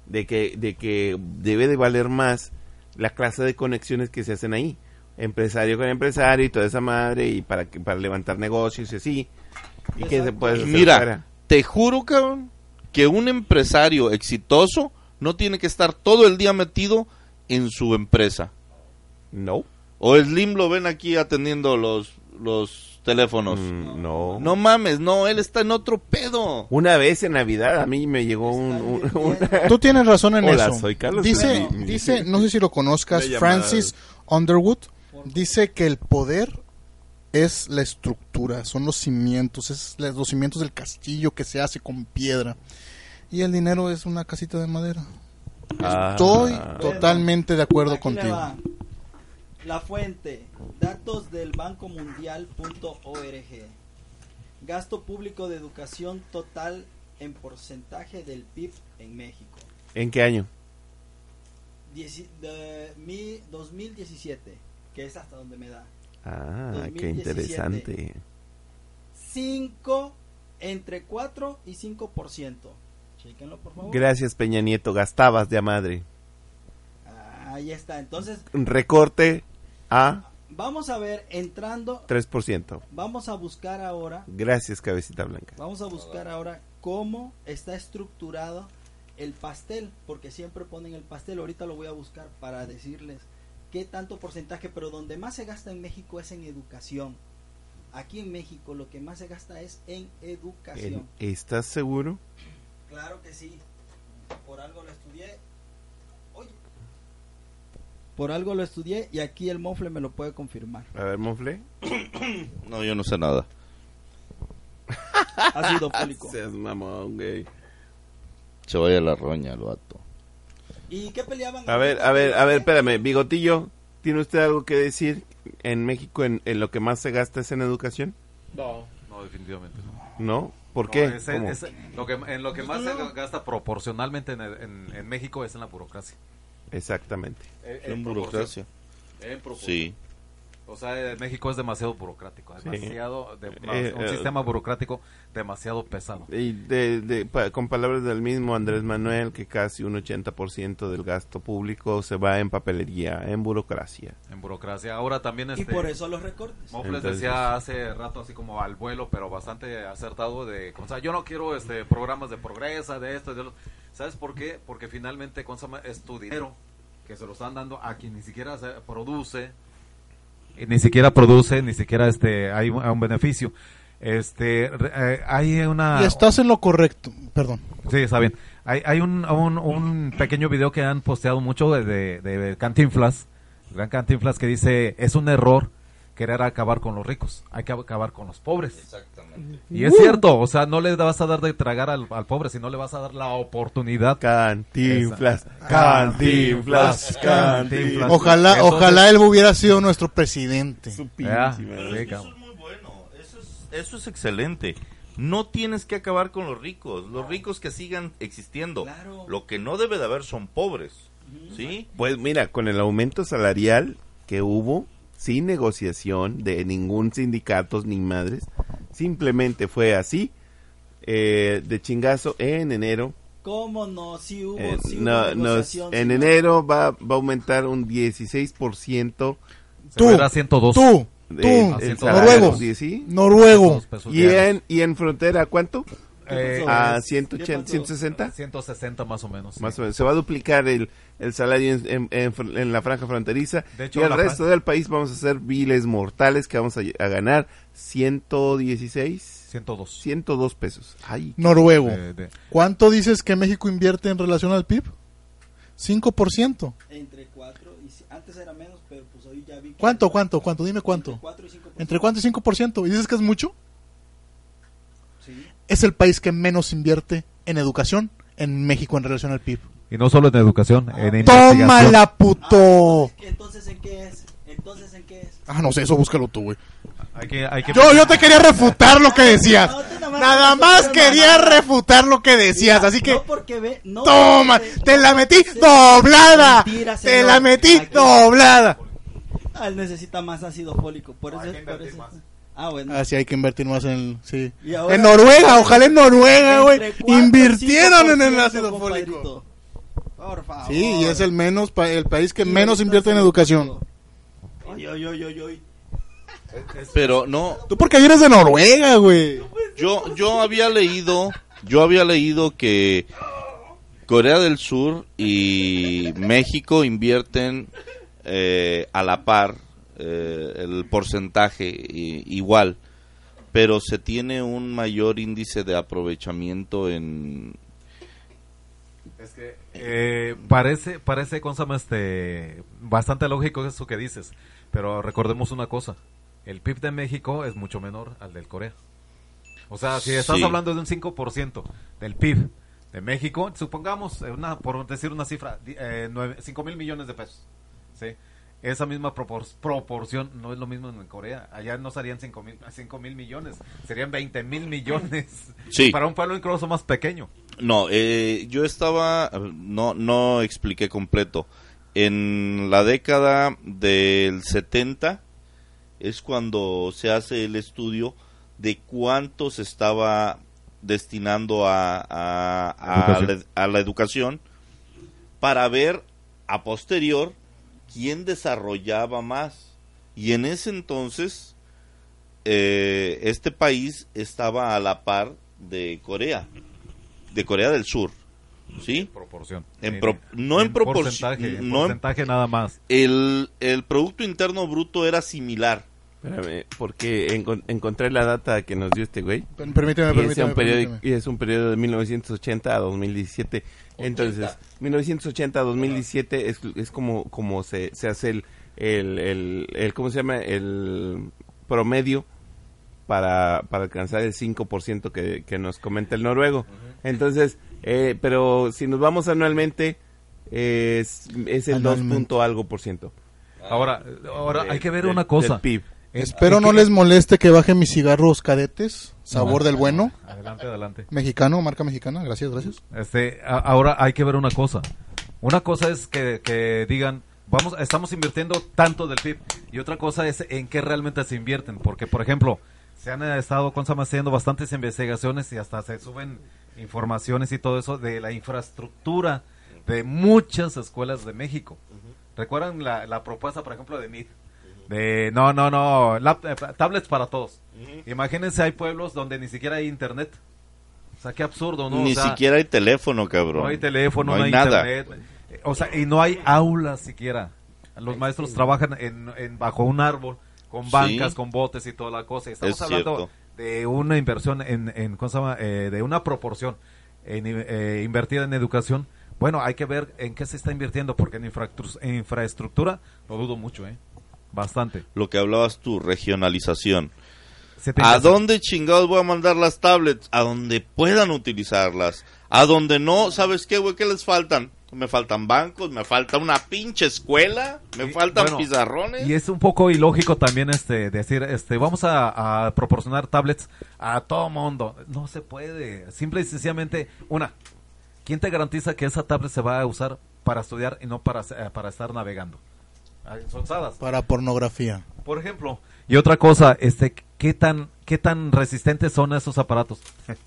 de que de que debe de valer más la clase de conexiones que se hacen ahí, empresario con empresario y toda esa madre y para que para levantar negocios y así. Y que se Exacto. puede hacer Mira, fuera. te juro, cabrón, que un empresario exitoso no tiene que estar todo el día metido en su empresa. No. O Slim lo ven aquí atendiendo los, los teléfonos. Mm, no. No mames, no, él está en otro pedo. Una vez en Navidad a mí me llegó un, un- una- Tú tienes razón en Hola, eso. soy Carlos Dice, Slim. dice, no sé si lo conozcas. Francis Underwood, dice que el poder es la estructura, son los cimientos, es los cimientos del castillo que se hace con piedra. Y el dinero es una casita de madera. Ah. Estoy totalmente de acuerdo contigo. La fuente, datos del Banco Mundial.org. Gasto público de educación total en porcentaje del PIB en México. ¿En qué año? Dieci- de mi 2017, que es hasta donde me da. Ah, qué 2017. interesante. 5, entre 4 y 5%. Chéquenlo, por favor. Gracias, Peña Nieto. Gastabas de a madre. Ah, Ahí está. Entonces, Recorte a vamos a ver, entrando, 3%. vamos a buscar ahora Gracias, Cabecita Blanca. Vamos a buscar ahora cómo está estructurado el pastel, porque siempre ponen el pastel. Ahorita lo voy a buscar para decirles qué tanto porcentaje, pero donde más se gasta en México es en educación. Aquí en México lo que más se gasta es en educación. ¿Estás seguro? Claro que sí. Por algo lo estudié. Por algo lo estudié y aquí el mofle me lo puede confirmar. A ver, Monfle. No, yo no sé nada. Ácido fólico. Seas mamón, güey. Se vaya la roña el vato. ¿Y qué peleaban? A ver, a ver, a ver, espérame. Bigotillo, ¿tiene usted algo que decir en México en, en lo que más se gasta es en educación? no, definitivamente no. ¿no? ¿Por No, qué? ¿Cómo? ese- lo que, en lo que más se gasta proporcionalmente en, en- en México es en la burocracia. Exactamente. En burocracia. En. Sí. O sea, eh, México es demasiado burocrático, Sí. demasiado, de- Eh, un eh, sistema burocrático demasiado pesado. Y de, de- pa- con palabras del mismo Andrés Manuel, que casi un 80% del gasto público se va en papelería, en burocracia. En burocracia. Ahora también Y este, por eso los recortes. Mofles decía hace rato así como al vuelo, pero bastante acertado de, o sea, yo no quiero este programas de progresa, de esto, de lo, ¿sabes por qué? Porque finalmente es tu dinero que se lo están dando a quien ni siquiera se produce, y ni siquiera produce, ni siquiera este hay un, un beneficio. Este eh, hay una Y estás en lo correcto. Perdón. Sí, está bien. Hay, hay un, un, un pequeño video que han posteado mucho de, de, de Cantinflas, gran Cantinflas, que dice, es un error querer acabar con los ricos, hay que acabar con los pobres. Exactamente. Y es cierto, o sea, no le vas a dar de tragar al, al pobre, sino le vas a dar la oportunidad. Cantinflas, cantinflas, cantinflas. Ojalá, Entonces- ojalá él hubiera sido nuestro presidente. Su madre. Pero eso es muy bueno. Eso es, eso es excelente. No tienes que acabar con los ricos. Los ricos que sigan existiendo. Claro. Lo que no debe de haber son pobres. ¿Sí? Pues mira, con el aumento salarial que hubo, sin negociación de ningún sindicato ni madres, simplemente fue así, eh, de chingazo en enero. ¿Cómo no? Sí hubo, Eh, sí hubo no, nos- negociación, en enero va, va a aumentar un 16%. Se Tú, a ir a 102. Tú, tú, el Noruego. salario, ¿sí? noruego. Y en, y en frontera, ¿cuánto? Eh, A ¿Qué 180, pasó? 160. 160 más o menos. Más o menos. Se va a duplicar el, el salario en, en- en en la franja fronteriza. De hecho, y el resto del país vamos a ser viles mortales que vamos a, a ganar 116, 102. 102 pesos. Ay, Noruego. De- de- ¿Cuánto dices que México invierte en relación al PIB? 5%. Entre 4 y antes era menos, pero pues hoy ya vi que- ¿Cuánto, cuánto, cuánto? Dime cuánto. Entre 4 y 5%. ¿Entre cuánto y 5%? ¿Y dices que es mucho? Es el país que menos invierte en educación en México en relación al PIB. Y no solo en educación, en investigación. ¡Tómala, puto! Ah, Entonces, ¿en qué es? Entonces, ¿en qué es? Ah, no sé, eso búscalo tú, güey. Hay que, hay que Yo, yo te quería refutar lo que decías. No, nada más Nada no más te quería refutar lo que decías, así que... No porque ve, no ¡Toma! porque- ¡Te la metí doblada! mentira, ¡Te la metí Aquí- doblada! Ah, él necesita más ácido fólico, por eso, por eso- más. Ah, bueno. Ah, sí, hay que invertir más en. Sí. Ahora- En Noruega, ojalá en Noruega, güey. Invirtieron en el 5%, ácido fólico. Por favor. Sí, y es el menos pa- el país que menos invierte en educación. Ay, ay, ay, ay, ay. Pero no, Tú porque eres de Noruega, güey. yo yo había leído, yo había leído que Corea del Sur y México invierten eh, a la par eh, el porcentaje igual, pero se tiene un mayor índice de aprovechamiento en Es que eh, parece, parece, este, bastante lógico eso que dices, pero recordemos una cosa, el PIB de México es mucho menor al del Corea. O sea, si estás Sí. hablando de un 5% del PIB de México, supongamos, eh, una, por decir una cifra, 5 mil millones de pesos, ¿sí? Esa misma propor- proporción no es lo mismo en Corea. Allá no serían 5 mil, cinco mil millones, serían 20 mil millones. Sí. Para un pueblo incluso más pequeño. No, eh, yo estaba, no, no expliqué completo. En la década del 70 es cuando se hace el estudio de cuánto se estaba destinando a, a, la, a la educación para ver a posterior quién desarrollaba más. Y en ese entonces eh, este país estaba a la par de Corea, de Corea del Sur, ¿sí? proporción. En pro- no en proporci- porcentaje, en no en- porcentaje nada más. El, el Producto Interno Bruto era similar. espérame, porque encon- encontré la data que nos dio este güey. Per- Permíteme, Y es, permíteme, un periodo, permíteme. y es un periodo de 1980 a 2017. Entonces, 1980 a 2017 es, es como, como se, se hace el, el, el, el- ¿cómo se llama? El promedio para, para alcanzar el 5% que, que nos comenta el noruego. Entonces, eh, pero si nos vamos anualmente, es, es el 2 Anualmente. punto algo por ciento. Ahora, ahora de- hay que ver una cosa. del PIB. Espero no que- les moleste que bajen mis cigarros cadetes, sabor No. del bueno, Adelante, adelante. mexicano, marca mexicana, gracias, gracias. Este, a- ahora hay que ver una cosa. Una cosa es que, que digan, vamos, estamos invirtiendo tanto del PIB. Y otra cosa es en qué realmente se invierten. Porque, por ejemplo, se han estado ¿cómo se llama? haciendo bastantes investigaciones y hasta se suben informaciones y todo eso de la infraestructura de muchas escuelas de México. ¿Recuerdan la, la propuesta, por ejemplo, de MIT? De, no, no, no, lap- eh, tablets para todos. Imagínense, hay pueblos donde ni siquiera hay internet. O sea, qué absurdo, ¿no? Ni O sea, siquiera hay teléfono, cabrón. no hay teléfono, no, no hay, hay nada. internet. Eh, O sea, y no hay aulas siquiera. Los maestros trabajan en, en- bajo un árbol, con Sí. bancas, con botes y toda la cosa. Y Estamos Es hablando cierto. de una inversión en, en ¿cómo se llama? Eh, de una proporción en, eh, invertida en educación. Bueno, hay que ver en qué se está invirtiendo, porque en, infraestru- en infraestructura lo dudo mucho, ¿eh? Bastante. Lo que hablabas tú, regionalización. ¿A dónde chingados voy a mandar las tablets? A donde puedan utilizarlas. A donde no, ¿sabes qué, güey? ¿Qué les faltan? Me faltan bancos, me falta una pinche escuela, me Y, faltan bueno, pizarrones. Y es un poco ilógico también este decir, este, vamos a, a proporcionar tablets a todo mundo. No se puede. Simple y sencillamente, una, ¿quién te garantiza que esa tablet se va a usar para estudiar y no para, eh, para estar navegando? Son usadas. Para pornografía. Por ejemplo. Y otra cosa, este, ¿qué tan, qué tan resistentes son esos aparatos?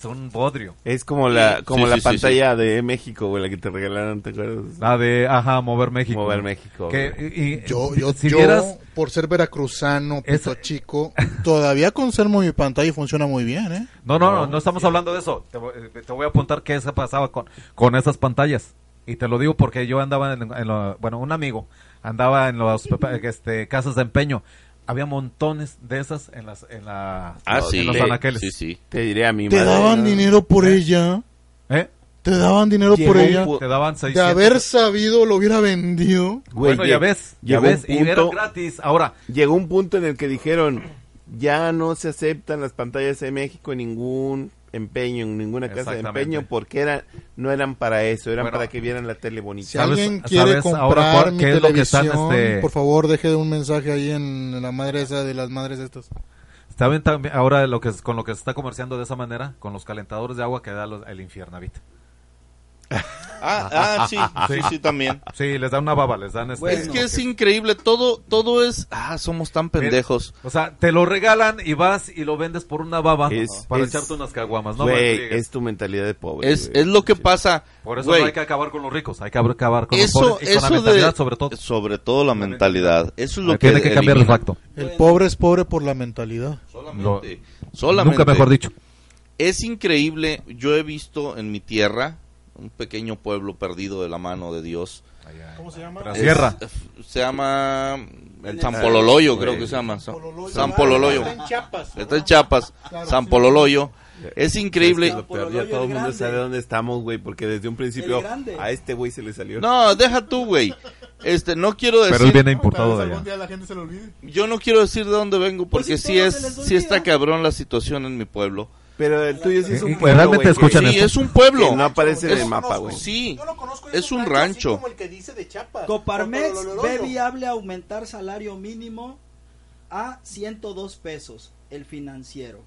son bodrio. Es como la, como sí, la sí, sí, pantalla de México, güey, la que te regalaron, ¿te acuerdas? La de, ajá, mover México. Mover México, Que, güey. y- y- Yo, yo, si yo, vieras, por ser veracruzano, pito Esa- chico, todavía conservo mi pantalla y funciona muy bien, ¿eh? No, no, no, no estamos hablando de eso. Te, voy- eh, te voy a apuntar qué se pasaba con, con esas pantallas. Y te lo digo porque yo andaba en, en lo- bueno, un amigo andaba en los este, casas de empeño. Había montones de esas en las en la Ah, en sí. los anaqueles. Sí, sí. Te diré a mi ¿Te madre, daban ¿no? dinero por ella? ¿Eh? ¿Te daban dinero Llegó por ella? Te daban De 600. haber sabido, lo hubiera vendido. Güey, bueno, ya ves, ya ves, y era punto- gratis. Ahora, Llegó un punto en el que dijeron, ya no se aceptan las pantallas de México en ningún empeño, en ninguna casa de empeño, porque era, no eran para eso, eran Bueno. para que vieran la tele bonita. Si ¿Sabes- alguien quiere comprar cuál- mi qué es lo que están, televisión, este- por favor, deje un mensaje ahí en la madre esa de las madres estas. ¿saben también ahora lo que con lo que se está comerciando de esa manera? Con los calentadores de agua que da los- el infiernavit. Ah, ah, sí, sí, sí, también. Sí, les dan una baba, les dan este... es que es increíble, todo, todo es, ah, somos tan pendejos. O sea, te lo regalan y vas y lo vendes por una baba Es- para es- echarte unas caguamas. No Güey, es tu mentalidad de pobre. Es, güey. es lo que Sí. pasa. Por eso güey, no hay que acabar con los ricos, hay que acabar con los eso, pobres y con la eso mentalidad de, sobre todo. sobre todo la mentalidad. Eso es lo que Tiene que cambiar el facto. El Bueno. pobre es pobre por la mentalidad. Solamente, solamente. Nunca mejor dicho. Es increíble, yo he visto en mi tierra un pequeño pueblo perdido de la mano de Dios. ¿Cómo se llama? La Es- sierra. se llama el San Pololoyo, creo que se llama. San, San Pololoyo. Está en Chiapas. Está en Chiapas, San Pololoyo. Es increíble. Es que lo peor, ya todo el mundo sabe dónde estamos, güey, porque desde un principio a este güey se le salió. No, deja tú, güey. Este, no quiero Pero él decir, viene importado de Algún allá. día la gente se lo olvide. yo no quiero decir de dónde vengo Pues porque si sí es, sí está cabrón la situación en mi pueblo. Pero el tuyo sí es un pueblo, realmente güey, escuchan Sí, esto. es un pueblo. que no aparece en el mapa, güey. Sí, Yo lo conozco y es un rancho. como el que dice de Chiapas. Coparmex ve viable aumentar salario mínimo a 102 pesos, el financiero.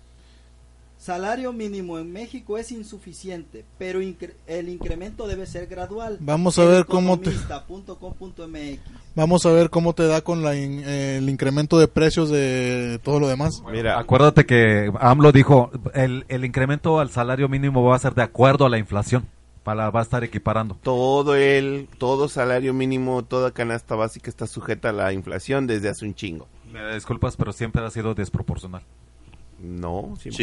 Salario mínimo en México es insuficiente, pero incre- el incremento debe ser gradual. Vamos a ver cómo te- Economista.com.mx. Vamos a ver cómo te da con la in- eh, el incremento de precios de todo lo demás. Mira, Acuérdate que AMLO dijo, el, el incremento al salario mínimo va a ser de acuerdo a la inflación. Para, va a estar equiparando. todo el, todo salario mínimo, toda canasta básica está sujeta a la inflación desde hace un chingo. Me disculpas, pero siempre ha sido desproporcional. No, siempre-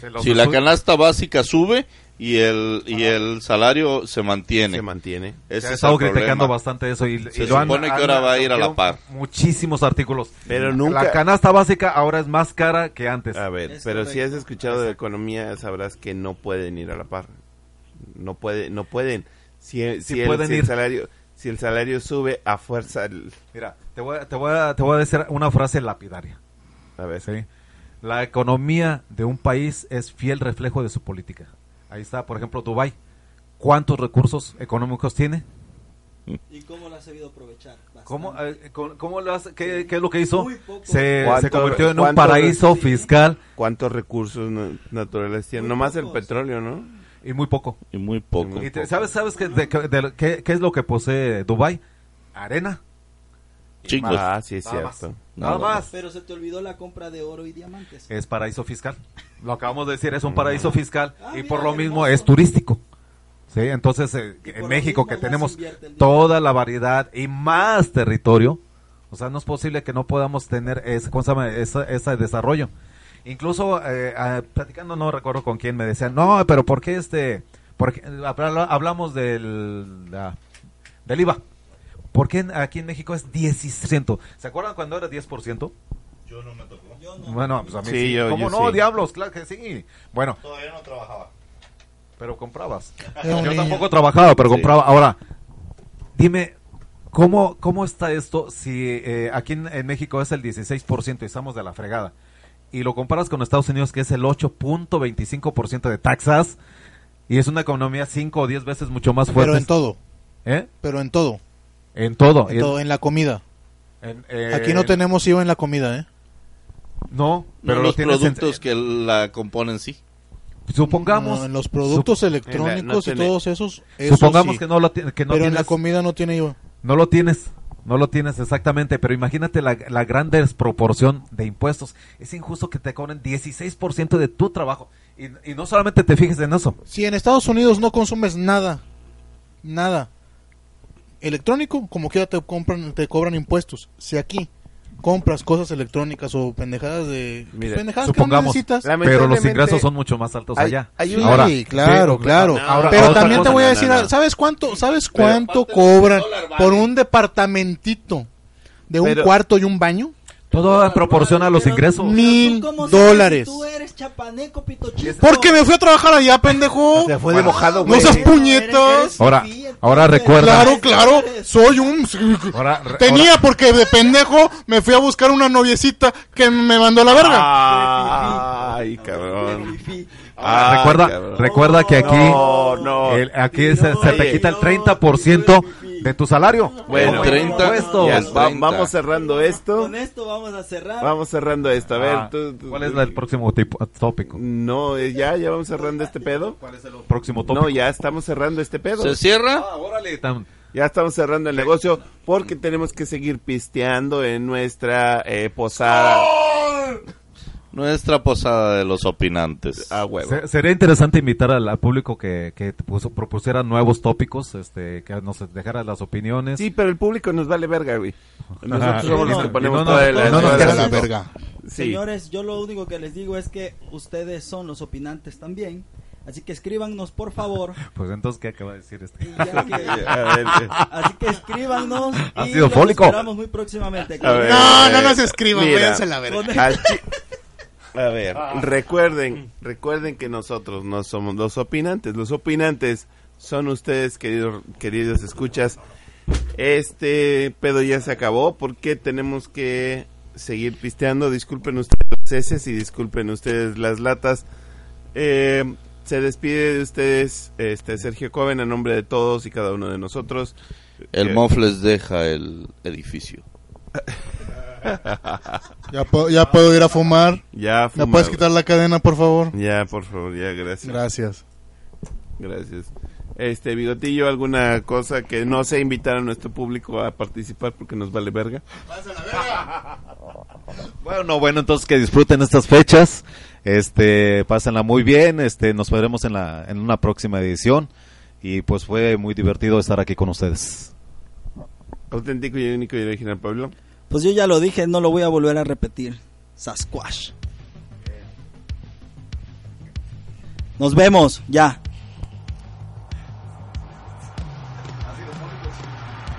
Sí. Si la canasta básica sube y el y el salario se mantiene. se mantiene. Ese Se ha es estado el problema. criticando bastante eso y, Se y lo han- supone que han- ahora va a ir a la par. Muchísimos artículos. Pero nunca- La canasta básica ahora es más cara que antes. A ver, Es pero si has escuchado de economía, sabrás que no pueden ir a la par. No puede, no pueden. Si, si, el, pueden si el salario, si el salario sube a fuerza, el- Mira, te voy, a, te, voy a, te voy a decir una frase lapidaria. a ver, ¿sí? La economía de un país es fiel reflejo de su política. Ahí está, por ejemplo, Dubai. ¿Cuántos recursos económicos tiene? ¿Y cómo lo has sabido aprovechar? ¿Cómo, eh, cómo lo hace- qué, qué es lo que hizo? Se, ¿Cuánto- se convirtió en un paraíso fiscal ¿Cuántos recursos na- naturales tienen? Muy Nomás el petróleo, ¿no? y muy poco. Y muy poco. Y te- ¿Sabes, sabes qué, de- de- de- qué- qué es lo que posee Dubai? Arena. Chingos. Ah, sí, es Nada más. cierto. Nada Nada más. Pero se te olvidó la compra de oro y diamantes. Es paraíso fiscal. Lo acabamos de decir, es un paraíso fiscal Ah, y mira, por lo mismo hermoso. es turístico. Sí, entonces eh, en México que tenemos toda la variedad y más territorio, o sea, no es posible que no podamos tener ese, ¿cómo se llama? Esa- ese desarrollo. Incluso eh, ah, platicando, no recuerdo con quién me decían, no, pero ¿por qué este? Porque habla- hablamos del, la- del IVA. ¿Por qué en- aquí en México es 10%? ¿Se acuerdan cuando era 10%? Yo no me tocó. Yo no. Bueno, pues a mí Sí, sí. yo- ¿Cómo yo no? sí. Diablos, claro que sí. Bueno, Todavía no trabajaba. pero comprabas. Yo tampoco trabajaba, pero Sí. compraba. Ahora, dime, ¿cómo, cómo está esto si eh, aquí en, en México es el 16% y estamos de la fregada? Y lo comparas con Estados Unidos, que es el 8.25% de taxas, y es una economía 5 o 10 veces mucho más fuerte. Pero en todo, ¿Eh? pero en todo, En todo. en en- todo, en la comida. en- eh, Aquí no tenemos IVA en la comida, ¿eh? No, pero No lo los tienes en- productos que la componen sí. Supongamos, No, en los productos sup- electrónicos no y tiene- todos esos, eso supongamos sí. que no lo, que no pero en la tienes- comida no tiene IVA. No lo tienes, no lo tienes exactamente, pero imagínate la, la gran desproporción de impuestos. Es injusto que te cobren 16% de tu trabajo. Y, y no solamente te fijes en eso. Si en Estados Unidos no consumes nada, nada electrónico, como quiera te compran, te cobran impuestos. Si aquí compras cosas electrónicas o pendejadas de Mira, pendejadas que no Supongamos, necesitas, pero los ingresos son mucho más altos hay- allá. hay Sí, un- Ahora, claro, sí, claro. ahora, pero también te voy a decir, no, no. ¿sabes cuánto, sabes cuánto ¿Cuánto cobran dólar vale? por un departamentito de un Pero- cuarto y un baño? Todo en proporción a los ingresos. Mil ¿tú cómo sabes dólares. Tú eres chapaneco, pito chico. Porque me fui a trabajar allá, pendejo. Se fue de mojado, No güey. seas Eres- puñetas. eres Ahora- fifí, ahora recuerda- Claro, claro, soy un... Ahora- re- Tenía porque de pendejo me fui a buscar una noviecita que me mandó a la verga. Ay, cabrón. Ay, recuerda, cabrón. recuerda que aquí, No, no. el- aquí se, se te quita el 30% de tu salario. Bueno, Como 30, impuestos. Ya, Los va- 30. vamos cerrando esto. Con esto vamos a cerrar. Vamos cerrando esto. A ver, Ah, tú- tú- ¿Cuál es la- el próximo tipo, tópico? No, eh, ya, ya vamos cerrando este pedo. ¿Cuál es el próximo tópico? No, ya estamos cerrando este pedo. ¿Se cierra? Ah, órale, Ya estamos cerrando el negocio porque tenemos que seguir pisteando en nuestra eh, posada. Nuestra posada de los opinantes. A huevo. Se- sería interesante invitar al, al público que, que puso- propusiera nuevos tópicos, este, que nos dejara las opiniones. Sí, pero el público nos vale verga, güey. Nosotros somos los que ponemos no toda nos- la- nos la- la verga. Sí. Señores, yo lo único que les digo es que ustedes son los opinantes también. Así que escríbanos, por favor. Pues entonces, ¿qué acaba de decir este? Que- así que escríbanos. Ha sido fólico. esperamos muy próximamente. No, no nos escriban, váyanse la verga. A ver, recuerden, recuerden que nosotros no somos los opinantes. Los opinantes son ustedes, queridos, queridos escuchas. Este pedo ya se acabó porque tenemos que seguir pisteando. Disculpen ustedes los heces y disculpen ustedes las latas. Eh, se despide de ustedes este Sergio Coven a nombre de todos y cada uno de nosotros. El Eh, Mofles deja el edificio. Ya puedo, ya puedo ir a fumar. Ya, ¿Me puedes quitar la cadena, por favor? Ya, por favor, ya, gracias. Gracias. Gracias. Este, Bigotillo, ¿alguna cosa que no sea invitar a nuestro público a participar porque nos vale verga? Bueno, bueno, entonces que disfruten estas fechas, este, pásenla muy bien, este, nos veremos en la, en una próxima edición y pues fue muy divertido estar aquí con ustedes. Auténtico y único y original Pablo. Pues yo ya lo dije, no lo voy a volver a repetir. Sasquatch. Nos vemos, ya.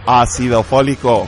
Ácido fólico.